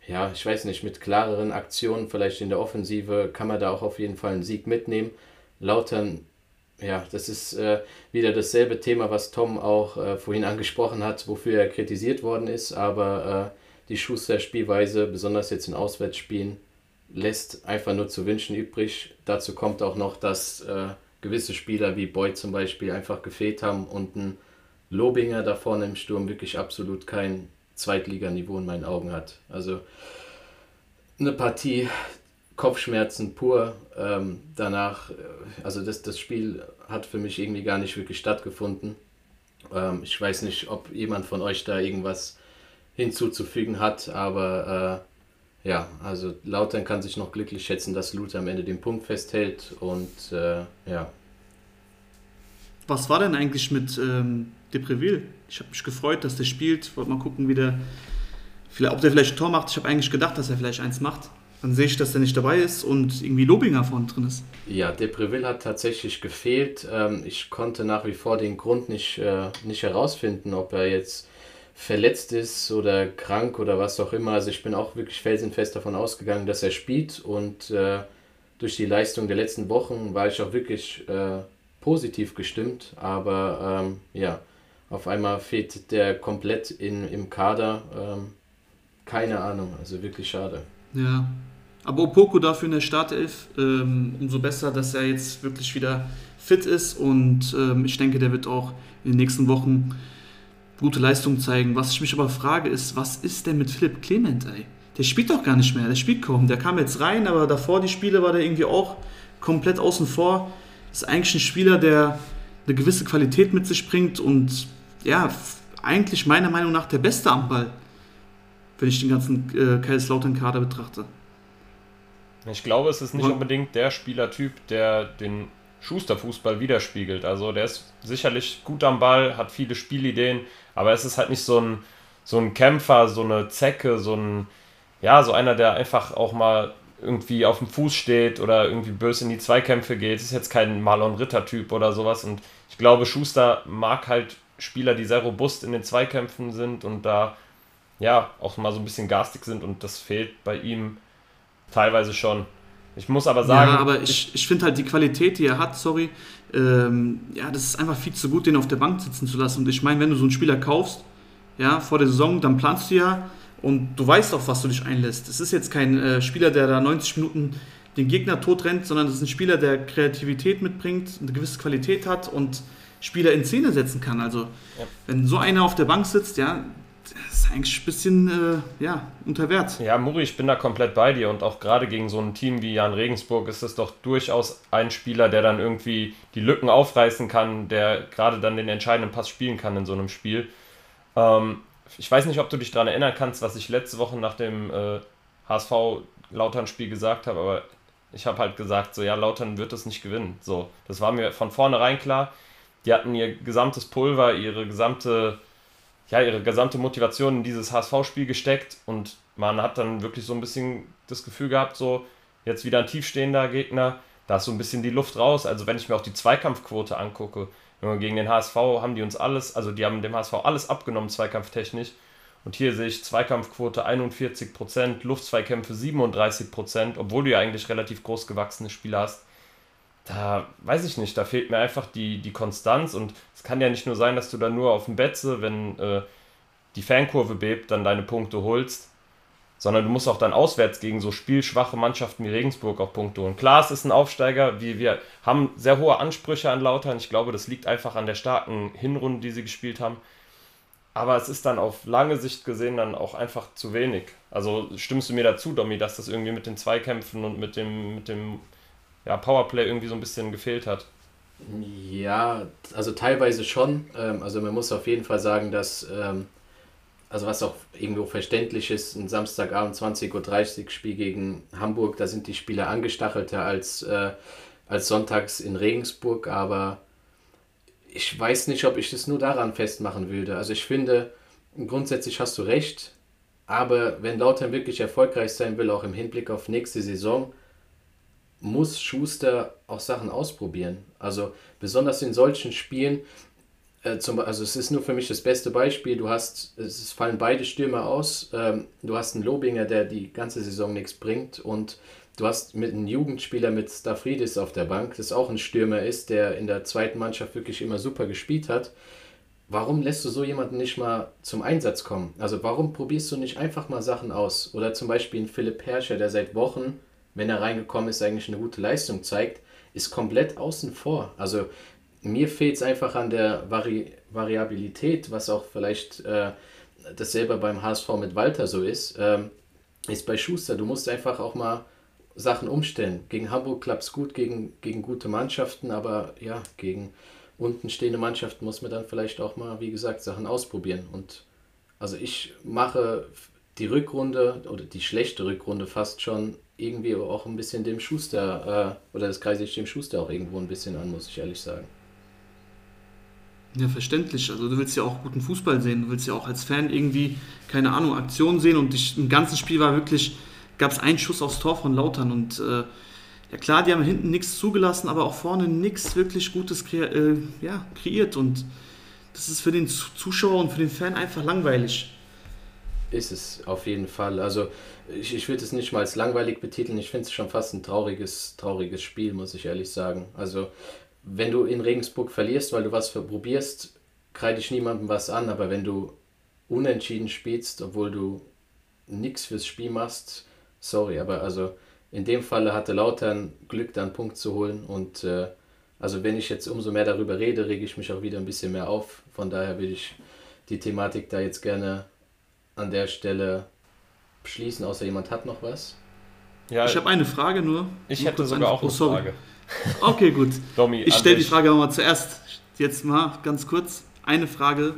Speaker 2: ja, ich weiß nicht, mit klareren Aktionen, vielleicht in der Offensive, kann man da auch auf jeden Fall einen Sieg mitnehmen. Lautern ja, das ist äh, wieder dasselbe Thema, was Tom auch äh, vorhin angesprochen hat, wofür er kritisiert worden ist. Aber äh, die Schuster-Spielweise, besonders jetzt in Auswärtsspielen, lässt einfach nur zu wünschen übrig. Dazu kommt auch noch, dass äh, gewisse Spieler wie Boyd zum Beispiel einfach gefehlt haben und ein Lobinger da vorne im Sturm wirklich absolut kein Zweitliganiveau in meinen Augen hat. Also eine Partie, Kopfschmerzen pur. Ähm, danach, äh, also das, das Spiel hat für mich irgendwie gar nicht wirklich stattgefunden. Ähm, ich weiß nicht, ob jemand von euch da irgendwas hinzuzufügen hat, aber äh, ja, also Lautern kann sich noch glücklich schätzen, dass Luther am Ende den Punkt festhält und äh, ja.
Speaker 5: Was war denn eigentlich mit ähm, Depreville? Ich habe mich gefreut, dass der spielt. Wollte mal gucken, wie der, ob der vielleicht ein Tor macht. Ich habe eigentlich gedacht, dass er vielleicht eins macht dann sehe ich, dass der nicht dabei ist und irgendwie Lobinger vorne drin ist.
Speaker 2: Ja, Depreville hat tatsächlich gefehlt. Ähm, ich konnte nach wie vor den Grund nicht, äh, nicht herausfinden, ob er jetzt verletzt ist oder krank oder was auch immer. Also ich bin auch wirklich felsenfest davon ausgegangen, dass er spielt und äh, durch die Leistung der letzten Wochen war ich auch wirklich äh, positiv gestimmt. Aber ähm, ja, auf einmal fehlt der komplett in, im Kader. Ähm, keine Ahnung, also wirklich schade.
Speaker 5: Ja, aber Opoko dafür in der Startelf, ähm, umso besser, dass er jetzt wirklich wieder fit ist und ähm, ich denke, der wird auch in den nächsten Wochen gute Leistung zeigen. Was ich mich aber frage, ist, was ist denn mit Philipp Clement, ey? Der spielt doch gar nicht mehr, der spielt kaum. Der kam jetzt rein, aber davor die Spiele war der irgendwie auch komplett außen vor. Ist eigentlich ein Spieler, der eine gewisse Qualität mit sich bringt und ja, eigentlich meiner Meinung nach der Beste am Ball, wenn ich den ganzen äh, Kaiserslautern-Kader betrachte.
Speaker 3: Ich glaube, es ist nicht unbedingt der Spielertyp, der den Schusterfußball widerspiegelt. Also der ist sicherlich gut am Ball, hat viele Spielideen, aber es ist halt nicht so ein, so ein Kämpfer, so eine Zecke, so ein, ja, so einer, der einfach auch mal irgendwie auf dem Fuß steht oder irgendwie böse in die Zweikämpfe geht. Es ist jetzt kein Marlon Ritter-Typ oder sowas. Und ich glaube, Schuster mag halt Spieler, die sehr robust in den Zweikämpfen sind und da ja auch mal so ein bisschen garstig sind und das fehlt bei ihm teilweise schon. Ich muss aber sagen.
Speaker 5: Ja, aber ich, ich finde halt die Qualität, die er hat, sorry, ähm, ja, das ist einfach viel zu gut, den auf der Bank sitzen zu lassen. Und ich meine, wenn du so einen Spieler kaufst, ja, vor der Saison, dann planst du ja und du weißt auch, was du dich einlässt. Es ist jetzt kein äh, Spieler, der da 90 Minuten den Gegner tot rennt, sondern das ist ein Spieler, der Kreativität mitbringt, eine gewisse Qualität hat und Spieler in Szene setzen kann. Also, ja. wenn so einer auf der Bank sitzt, ja, das ist eigentlich ein bisschen äh, ja, unter Wert.
Speaker 3: Ja, Muri, ich bin da komplett bei dir und auch gerade gegen so ein Team wie Jan Regensburg ist es doch durchaus ein Spieler, der dann irgendwie die Lücken aufreißen kann, der gerade dann den entscheidenden Pass spielen kann in so einem Spiel. Ähm, ich weiß nicht, ob du dich daran erinnern kannst, was ich letzte Woche nach dem äh, HSV-Lautern-Spiel gesagt habe, aber ich habe halt gesagt, so ja, Lautern wird es nicht gewinnen. So, das war mir von vornherein klar. Die hatten ihr gesamtes Pulver, ihre gesamte ja, ihre gesamte Motivation in dieses HSV-Spiel gesteckt und man hat dann wirklich so ein bisschen das Gefühl gehabt, so jetzt wieder ein tiefstehender Gegner, da ist so ein bisschen die Luft raus. Also wenn ich mir auch die Zweikampfquote angucke, gegen den HSV haben die uns alles, also die haben dem HSV alles abgenommen, zweikampftechnisch. Und hier sehe ich Zweikampfquote 41%, Luftzweikämpfe 37%, obwohl du ja eigentlich relativ groß gewachsene Spieler hast da weiß ich nicht, da fehlt mir einfach die, die Konstanz und es kann ja nicht nur sein, dass du dann nur auf dem Betze, wenn äh, die Fankurve bebt, dann deine Punkte holst, sondern du musst auch dann auswärts gegen so spielschwache Mannschaften wie Regensburg auch Punkte holen. Klar, es ist ein Aufsteiger, wir, wir haben sehr hohe Ansprüche an Lautern, ich glaube, das liegt einfach an der starken Hinrunde, die sie gespielt haben, aber es ist dann auf lange Sicht gesehen dann auch einfach zu wenig. Also stimmst du mir dazu, Domi, dass das irgendwie mit den Zweikämpfen und mit dem, mit dem ja, Powerplay irgendwie so ein bisschen gefehlt hat.
Speaker 2: Ja, also teilweise schon. Ähm, also man muss auf jeden Fall sagen, dass, ähm, also was auch irgendwo verständlich ist, ein Samstagabend 20.30 Uhr Spiel gegen Hamburg, da sind die Spieler angestachelter als, äh, als sonntags in Regensburg, aber ich weiß nicht, ob ich das nur daran festmachen würde. Also ich finde, grundsätzlich hast du recht, aber wenn Lautern wirklich erfolgreich sein will, auch im Hinblick auf nächste Saison, muss Schuster auch Sachen ausprobieren. Also besonders in solchen Spielen, äh, zum, also es ist nur für mich das beste Beispiel, du hast, es fallen beide Stürmer aus, ähm, du hast einen Lobinger, der die ganze Saison nichts bringt und du hast mit einem Jugendspieler mit Stafridis auf der Bank, das auch ein Stürmer ist, der in der zweiten Mannschaft wirklich immer super gespielt hat. Warum lässt du so jemanden nicht mal zum Einsatz kommen? Also warum probierst du nicht einfach mal Sachen aus? Oder zum Beispiel einen Philipp Herrscher, der seit Wochen wenn er reingekommen ist, eigentlich eine gute Leistung zeigt, ist komplett außen vor. Also mir fehlt es einfach an der Vari Variabilität, was auch vielleicht äh, dasselbe beim HSV mit Walter so ist, ähm, ist bei Schuster. Du musst einfach auch mal Sachen umstellen. Gegen Hamburg klappt es gut, gegen, gegen gute Mannschaften, aber ja, gegen unten stehende Mannschaften muss man dann vielleicht auch mal, wie gesagt, Sachen ausprobieren. Und also ich mache die Rückrunde oder die schlechte Rückrunde fast schon irgendwie auch ein bisschen dem Schuster, äh, oder das kreise ich dem Schuster auch irgendwo ein bisschen an, muss ich ehrlich sagen.
Speaker 5: Ja, verständlich. Also du willst ja auch guten Fußball sehen. Du willst ja auch als Fan irgendwie, keine Ahnung, Aktionen sehen. Und ich, im ganzen Spiel war wirklich, gab es einen Schuss aufs Tor von Lautern. Und äh, ja klar, die haben hinten nichts zugelassen, aber auch vorne nichts wirklich Gutes kre äh, ja, kreiert. Und das ist für den Zuschauer und für den Fan einfach langweilig.
Speaker 2: Ist es auf jeden Fall. Also ich, ich würde es nicht mal als langweilig betiteln. Ich finde es schon fast ein trauriges, trauriges Spiel, muss ich ehrlich sagen. Also, wenn du in Regensburg verlierst, weil du was probierst, kreide ich niemandem was an. Aber wenn du unentschieden spielst, obwohl du nichts fürs Spiel machst, sorry, aber also in dem Falle hatte Lautern Glück, da einen Punkt zu holen. Und äh, also, wenn ich jetzt umso mehr darüber rede, rege ich mich auch wieder ein bisschen mehr auf. Von daher will ich die Thematik da jetzt gerne an der Stelle schließen, außer jemand hat noch was.
Speaker 5: Ja, ich habe eine Frage nur.
Speaker 3: Ich hätte sogar auch eine oh, Frage.
Speaker 5: Okay, gut. Domi, ich stelle die Frage mal zuerst. Jetzt mal ganz kurz eine Frage.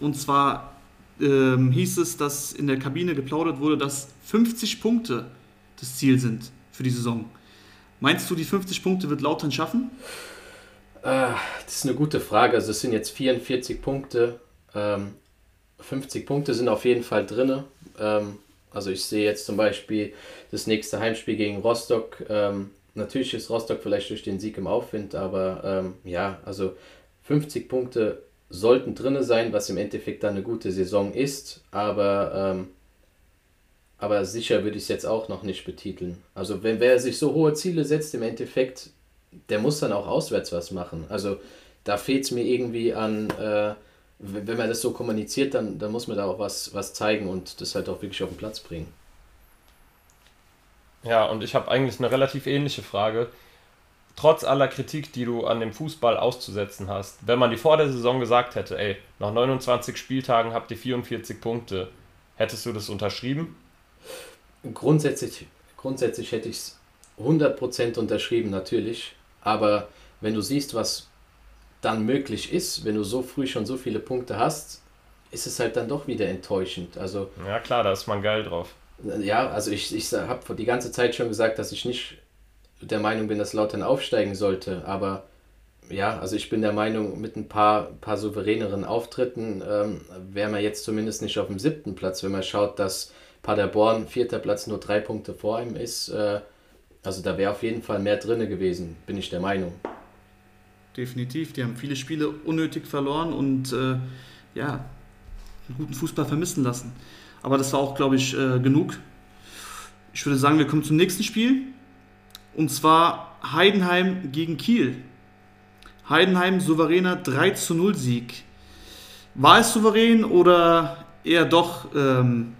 Speaker 5: Und zwar ähm, hieß es, dass in der Kabine geplaudert wurde, dass 50 Punkte das Ziel sind für die Saison. Meinst du, die 50 Punkte wird Lautern schaffen?
Speaker 2: Äh, das ist eine gute Frage. Also es sind jetzt 44 Punkte. Ähm, 50 Punkte sind auf jeden Fall drin. Ähm, also ich sehe jetzt zum Beispiel das nächste Heimspiel gegen Rostock. Ähm, natürlich ist Rostock vielleicht durch den Sieg im Aufwind, aber ähm, ja, also 50 Punkte sollten drin sein, was im Endeffekt dann eine gute Saison ist. Aber ähm, aber sicher würde ich es jetzt auch noch nicht betiteln. Also wenn wer sich so hohe Ziele setzt, im Endeffekt, der muss dann auch auswärts was machen. Also da fehlt es mir irgendwie an, äh, wenn man das so kommuniziert, dann, dann muss man da auch was, was zeigen und das halt auch wirklich auf den Platz bringen.
Speaker 3: Ja, und ich habe eigentlich eine relativ ähnliche Frage. Trotz aller Kritik, die du an dem Fußball auszusetzen hast, wenn man die vor der Saison gesagt hätte, ey, nach 29 Spieltagen habt ihr 44 Punkte, hättest du das unterschrieben?
Speaker 2: Grundsätzlich, grundsätzlich hätte ich es 100% unterschrieben, natürlich. Aber wenn du siehst, was dann möglich ist, wenn du so früh schon so viele Punkte hast, ist es halt dann doch wieder enttäuschend. Also,
Speaker 3: ja, klar, da ist man geil drauf.
Speaker 2: Ja, also ich, ich habe die ganze Zeit schon gesagt, dass ich nicht der Meinung bin, dass Lautern aufsteigen sollte. Aber ja, also ich bin der Meinung, mit ein paar, paar souveräneren Auftritten ähm, wären wir jetzt zumindest nicht auf dem siebten Platz, wenn man schaut, dass Paderborn, vierter Platz, nur drei Punkte vor ihm ist. Äh, also da wäre auf jeden Fall mehr drin gewesen, bin ich der Meinung.
Speaker 5: Definitiv, die haben viele Spiele unnötig verloren und äh, ja, einen guten Fußball vermissen lassen. Aber das war auch, glaube ich, äh, genug. Ich würde sagen, wir kommen zum nächsten Spiel. Und zwar Heidenheim gegen Kiel. Heidenheim souveräner 3 zu 0 Sieg. War es souverän oder eher doch ähm,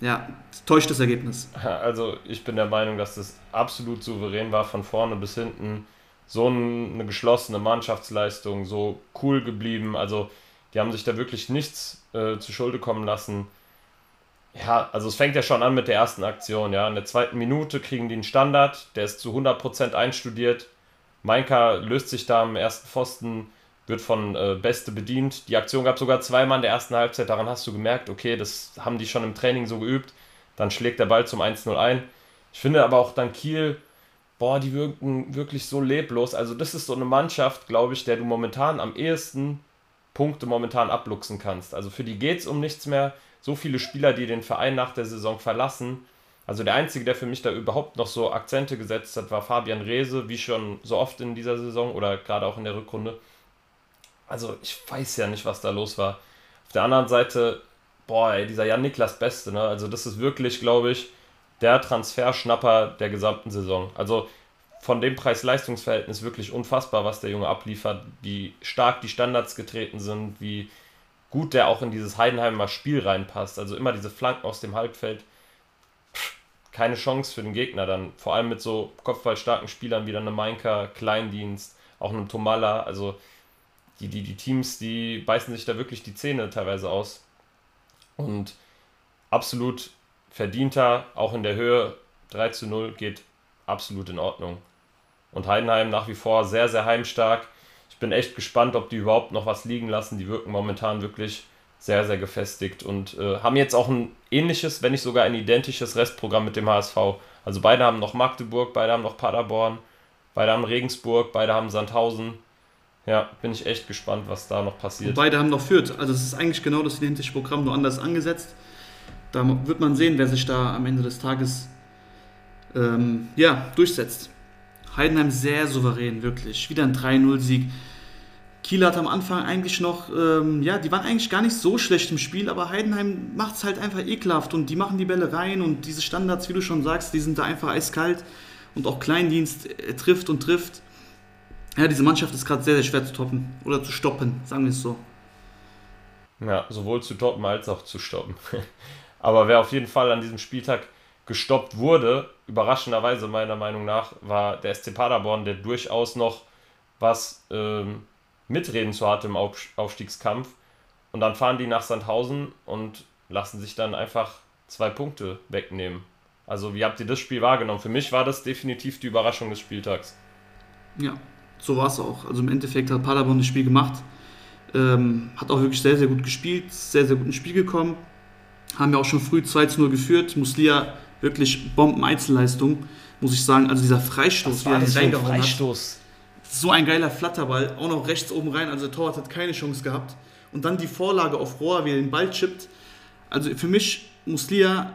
Speaker 5: ja, täuscht das Ergebnis?
Speaker 3: Also ich bin der Meinung, dass das absolut souverän war, von vorne bis hinten. So eine geschlossene Mannschaftsleistung, so cool geblieben. Also die haben sich da wirklich nichts äh, zu Schulde kommen lassen. Ja, also es fängt ja schon an mit der ersten Aktion. Ja, in der zweiten Minute kriegen die einen Standard, der ist zu 100% einstudiert. Mainka löst sich da am ersten Pfosten, wird von äh, Beste bedient. Die Aktion gab sogar zweimal in der ersten Halbzeit. Daran hast du gemerkt, okay, das haben die schon im Training so geübt. Dann schlägt der Ball zum 1-0 ein. Ich finde aber auch dann Kiel, boah, die wirken wirklich so leblos. Also das ist so eine Mannschaft, glaube ich, der du momentan am ehesten Punkte momentan abluchsen kannst. Also für die geht es um nichts mehr so viele Spieler, die den Verein nach der Saison verlassen. Also der Einzige, der für mich da überhaupt noch so Akzente gesetzt hat, war Fabian Reese, wie schon so oft in dieser Saison oder gerade auch in der Rückrunde. Also ich weiß ja nicht, was da los war. Auf der anderen Seite, boah, ey, dieser Jan Niklas Beste, ne? Also das ist wirklich, glaube ich, der Transferschnapper der gesamten Saison. Also von dem Preis-Leistungs-Verhältnis wirklich unfassbar, was der Junge abliefert, wie stark die Standards getreten sind, wie gut der auch in dieses Heidenheimer Spiel reinpasst. Also immer diese Flanken aus dem Halbfeld. keine Chance für den Gegner dann. Vor allem mit so kopfballstarken Spielern wie dann eine Mainka, Kleindienst, auch einem Tomalla. Also die, die, die Teams, die beißen sich da wirklich die Zähne teilweise aus. Und absolut verdienter, auch in der Höhe 3 zu 0 geht absolut in Ordnung. Und Heidenheim nach wie vor sehr, sehr heimstark ich bin echt gespannt, ob die überhaupt noch was liegen lassen. Die wirken momentan wirklich sehr, sehr gefestigt und äh, haben jetzt auch ein ähnliches, wenn nicht sogar ein identisches Restprogramm mit dem HSV. Also beide haben noch Magdeburg, beide haben noch Paderborn, beide haben Regensburg, beide haben Sandhausen. Ja, bin ich echt gespannt, was da noch passiert. Und
Speaker 5: beide haben noch Fürth. Also es ist eigentlich genau das identische Programm, nur anders angesetzt. Da wird man sehen, wer sich da am Ende des Tages ähm, ja, durchsetzt. Heidenheim sehr souverän, wirklich. Wieder ein 3-0-Sieg. Kiel hat am Anfang eigentlich noch, ähm, ja, die waren eigentlich gar nicht so schlecht im Spiel, aber Heidenheim macht es halt einfach ekelhaft und die machen die Bälle rein und diese Standards, wie du schon sagst, die sind da einfach eiskalt und auch Kleindienst äh, trifft und trifft. Ja, diese Mannschaft ist gerade sehr, sehr schwer zu toppen oder zu stoppen, sagen wir es so.
Speaker 3: Ja, sowohl zu toppen als auch zu stoppen. Aber wer auf jeden Fall an diesem Spieltag gestoppt wurde, überraschenderweise meiner Meinung nach, war der SC Paderborn, der durchaus noch was ähm, mitreden zu hart im Aufstiegskampf. Und dann fahren die nach Sandhausen und lassen sich dann einfach zwei Punkte wegnehmen. Also wie habt ihr das Spiel wahrgenommen? Für mich war das definitiv die Überraschung des Spieltags.
Speaker 5: Ja, so war es auch. Also im Endeffekt hat Paderborn das Spiel gemacht. Ähm, hat auch wirklich sehr, sehr gut gespielt, sehr, sehr gut ins Spiel gekommen. Haben ja auch schon früh 2 zu 0 geführt. Muslia wirklich Bomben-Einzelleistung, muss ich sagen. Also dieser Freistoß,
Speaker 3: wie er den reingehauen Freistoß.
Speaker 5: hat. So ein geiler Flatterball, auch noch rechts oben rein. Also der Torwart hat keine Chance gehabt. Und dann die Vorlage auf Rohr, wie er den Ball chippt. Also für mich Muslia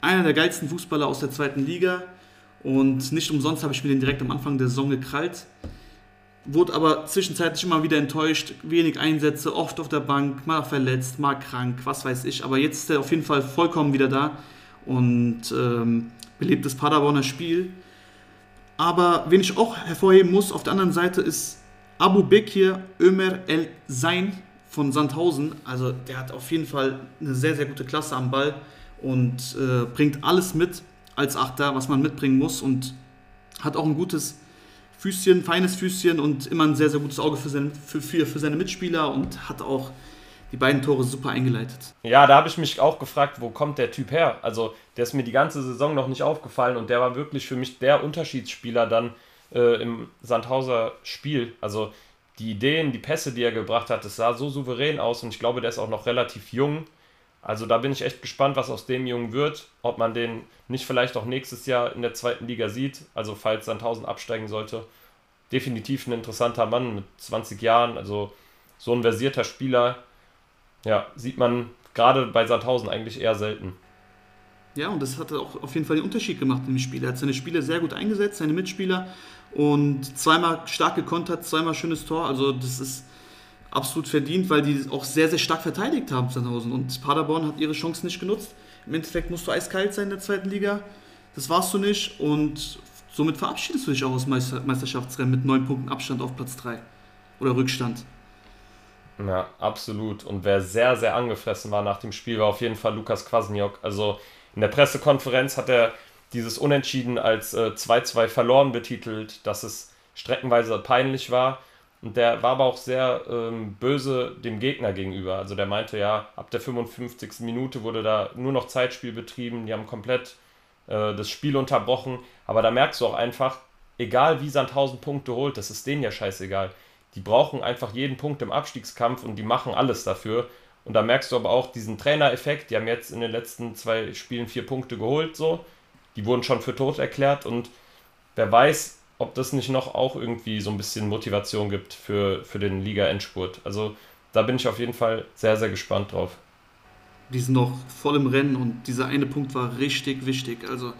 Speaker 5: einer der geilsten Fußballer aus der zweiten Liga. Und nicht umsonst habe ich mir den direkt am Anfang der Saison gekrallt. Wurde aber zwischenzeitlich immer wieder enttäuscht. Wenig Einsätze, oft auf der Bank, mal verletzt, mal krank, was weiß ich. Aber jetzt ist er auf jeden Fall vollkommen wieder da und ähm, belebt das Paderborner Spiel. Aber wen ich auch hervorheben muss, auf der anderen Seite ist Abu Bekir Ömer El Zain von Sandhausen. Also der hat auf jeden Fall eine sehr, sehr gute Klasse am Ball und äh, bringt alles mit als Achter, was man mitbringen muss und hat auch ein gutes Füßchen, feines Füßchen und immer ein sehr, sehr gutes Auge für seine, für, für, für seine Mitspieler und hat auch die beiden Tore super eingeleitet.
Speaker 3: Ja, da habe ich mich auch gefragt, wo kommt der Typ her? Also, der ist mir die ganze Saison noch nicht aufgefallen und der war wirklich für mich der Unterschiedsspieler dann äh, im Sandhauser Spiel. Also, die Ideen, die Pässe, die er gebracht hat, das sah so souverän aus und ich glaube, der ist auch noch relativ jung. Also, da bin ich echt gespannt, was aus dem Jungen wird. Ob man den nicht vielleicht auch nächstes Jahr in der zweiten Liga sieht. Also, falls Sandhausen absteigen sollte. Definitiv ein interessanter Mann mit 20 Jahren. Also, so ein versierter Spieler ja, sieht man gerade bei Sandhausen eigentlich eher selten.
Speaker 5: Ja, und das hat auch auf jeden Fall den Unterschied gemacht im Spiel. Er hat seine Spieler sehr gut eingesetzt, seine Mitspieler und zweimal stark gekontert, zweimal schönes Tor. Also das ist absolut verdient, weil die auch sehr, sehr stark verteidigt haben, Sandhausen. Und Paderborn hat ihre Chance nicht genutzt. Im Endeffekt musst du eiskalt sein in der zweiten Liga. Das warst du nicht und somit verabschiedest du dich auch aus Meisterschaftsrennen mit neun Punkten Abstand auf Platz 3 oder Rückstand.
Speaker 3: Ja, absolut. Und wer sehr, sehr angefressen war nach dem Spiel, war auf jeden Fall Lukas Kwasniok. Also in der Pressekonferenz hat er dieses Unentschieden als 2-2 äh, verloren betitelt, dass es streckenweise peinlich war. Und der war aber auch sehr ähm, böse dem Gegner gegenüber. Also der meinte ja, ab der 55. Minute wurde da nur noch Zeitspiel betrieben, die haben komplett äh, das Spiel unterbrochen. Aber da merkst du auch einfach, egal wie Sandhausen Punkte holt, das ist denen ja scheißegal die brauchen einfach jeden Punkt im Abstiegskampf und die machen alles dafür. Und da merkst du aber auch diesen Trainereffekt. Die haben jetzt in den letzten zwei Spielen vier Punkte geholt, so. Die wurden schon für tot erklärt und wer weiß, ob das nicht noch auch irgendwie so ein bisschen Motivation gibt für, für den Liga-Endspurt. Also da bin ich auf jeden Fall sehr, sehr gespannt drauf.
Speaker 5: Die sind noch voll im Rennen und dieser eine Punkt war richtig wichtig. Also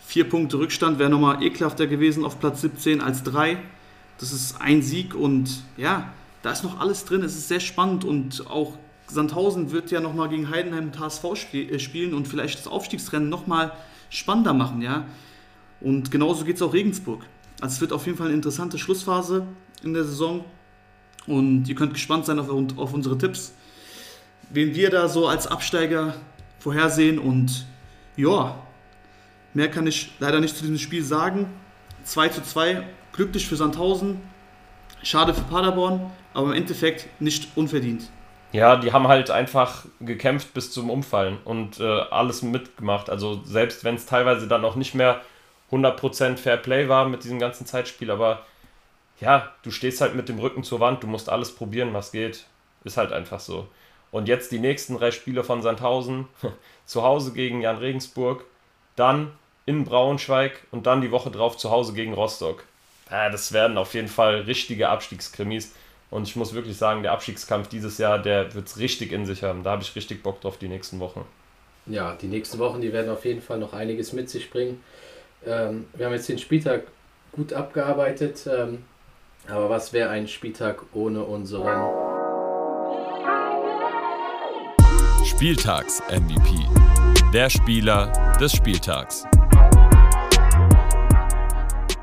Speaker 5: vier Punkte Rückstand wäre nochmal ekelhafter gewesen auf Platz 17 als drei. Das ist ein Sieg und ja, da ist noch alles drin. Es ist sehr spannend und auch Sandhausen wird ja nochmal gegen Heidenheim und HSV äh, spielen und vielleicht das Aufstiegsrennen nochmal spannender machen, ja. Und genauso geht es auch Regensburg. Also es wird auf jeden Fall eine interessante Schlussphase in der Saison und ihr könnt gespannt sein auf, auf unsere Tipps, wen wir da so als Absteiger vorhersehen und ja, mehr kann ich leider nicht zu diesem Spiel sagen. 2 zu 2 glücklich für Sandhausen, schade für Paderborn, aber im Endeffekt nicht unverdient.
Speaker 3: Ja, die haben halt einfach gekämpft bis zum Umfallen und äh, alles mitgemacht. Also selbst wenn es teilweise dann auch nicht mehr 100% Fair Play war mit diesem ganzen Zeitspiel, aber ja, du stehst halt mit dem Rücken zur Wand, du musst alles probieren, was geht. Ist halt einfach so. Und jetzt die nächsten drei Spiele von Sandhausen, zu Hause gegen Jan Regensburg, dann in Braunschweig und dann die Woche drauf zu Hause gegen Rostock ja, das werden auf jeden Fall richtige Abstiegskrimis. Und ich muss wirklich sagen, der Abstiegskampf dieses Jahr, der wird es richtig in sich haben. Da habe ich richtig Bock drauf die nächsten Wochen.
Speaker 2: Ja, die nächsten Wochen, die werden auf jeden Fall noch einiges mit sich bringen. Ähm, wir haben jetzt den Spieltag gut abgearbeitet. Ähm, aber was wäre ein Spieltag ohne unseren
Speaker 1: Spieltags-MVP? Der Spieler des Spieltags.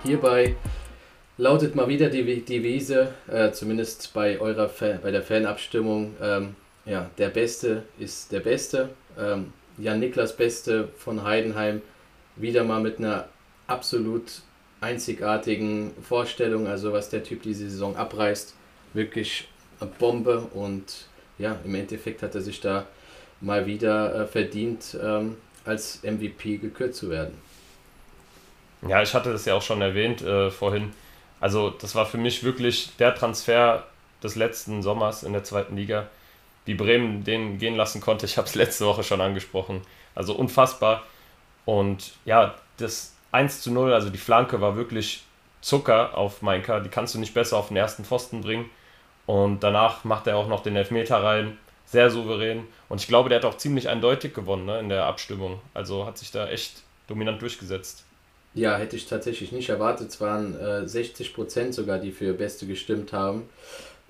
Speaker 2: Hierbei lautet mal wieder die Devise, äh, zumindest bei eurer Fan, bei der Fanabstimmung, ähm, ja, der Beste ist der Beste. Ähm, Jan Niklas Beste von Heidenheim, wieder mal mit einer absolut einzigartigen Vorstellung, also was der Typ diese Saison abreißt, wirklich eine Bombe und ja, im Endeffekt hat er sich da mal wieder äh, verdient, ähm, als MVP gekürt zu werden.
Speaker 3: Ja, ich hatte das ja auch schon erwähnt äh, vorhin also das war für mich wirklich der Transfer des letzten Sommers in der zweiten Liga. Wie Bremen den gehen lassen konnte, ich habe es letzte Woche schon angesprochen. Also unfassbar. Und ja, das 1 zu 0, also die Flanke war wirklich Zucker auf Mainka. Die kannst du nicht besser auf den ersten Pfosten bringen. Und danach macht er auch noch den Elfmeter rein. Sehr souverän. Und ich glaube, der hat auch ziemlich eindeutig gewonnen ne, in der Abstimmung. Also hat sich da echt dominant durchgesetzt.
Speaker 2: Ja, hätte ich tatsächlich nicht erwartet. Es waren äh, 60 Prozent sogar, die für Beste gestimmt haben.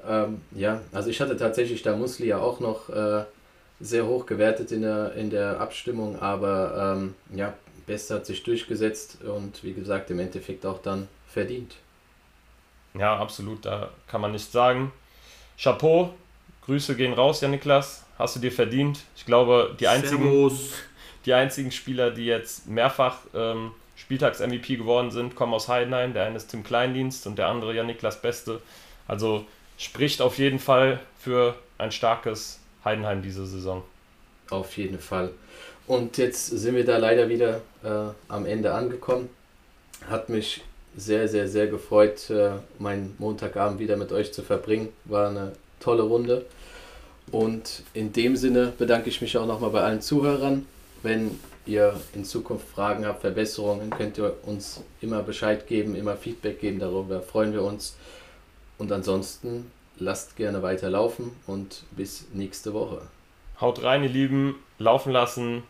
Speaker 2: Ähm, ja, also ich hatte tatsächlich da Musli ja auch noch äh, sehr hoch gewertet in der, in der Abstimmung, aber ähm, ja, Beste hat sich durchgesetzt und wie gesagt im Endeffekt auch dann verdient.
Speaker 3: Ja, absolut, da kann man nichts sagen. Chapeau, Grüße gehen raus, ja Niklas, hast du dir verdient. Ich glaube, die einzigen, die einzigen Spieler, die jetzt mehrfach ähm, Spieltags-MVP geworden sind, kommen aus Heidenheim. Der eine ist Tim Kleindienst und der andere ja Niklas Beste. Also spricht auf jeden Fall für ein starkes Heidenheim diese Saison.
Speaker 2: Auf jeden Fall. Und jetzt sind wir da leider wieder äh, am Ende angekommen. Hat mich sehr, sehr, sehr gefreut, äh, meinen Montagabend wieder mit euch zu verbringen. War eine tolle Runde. Und in dem Sinne bedanke ich mich auch nochmal bei allen Zuhörern. Wenn ihr in Zukunft Fragen habt, Verbesserungen, könnt ihr uns immer Bescheid geben, immer Feedback geben. Darüber freuen wir uns. Und ansonsten lasst gerne weiterlaufen und bis nächste Woche.
Speaker 3: Haut rein, ihr Lieben, laufen lassen,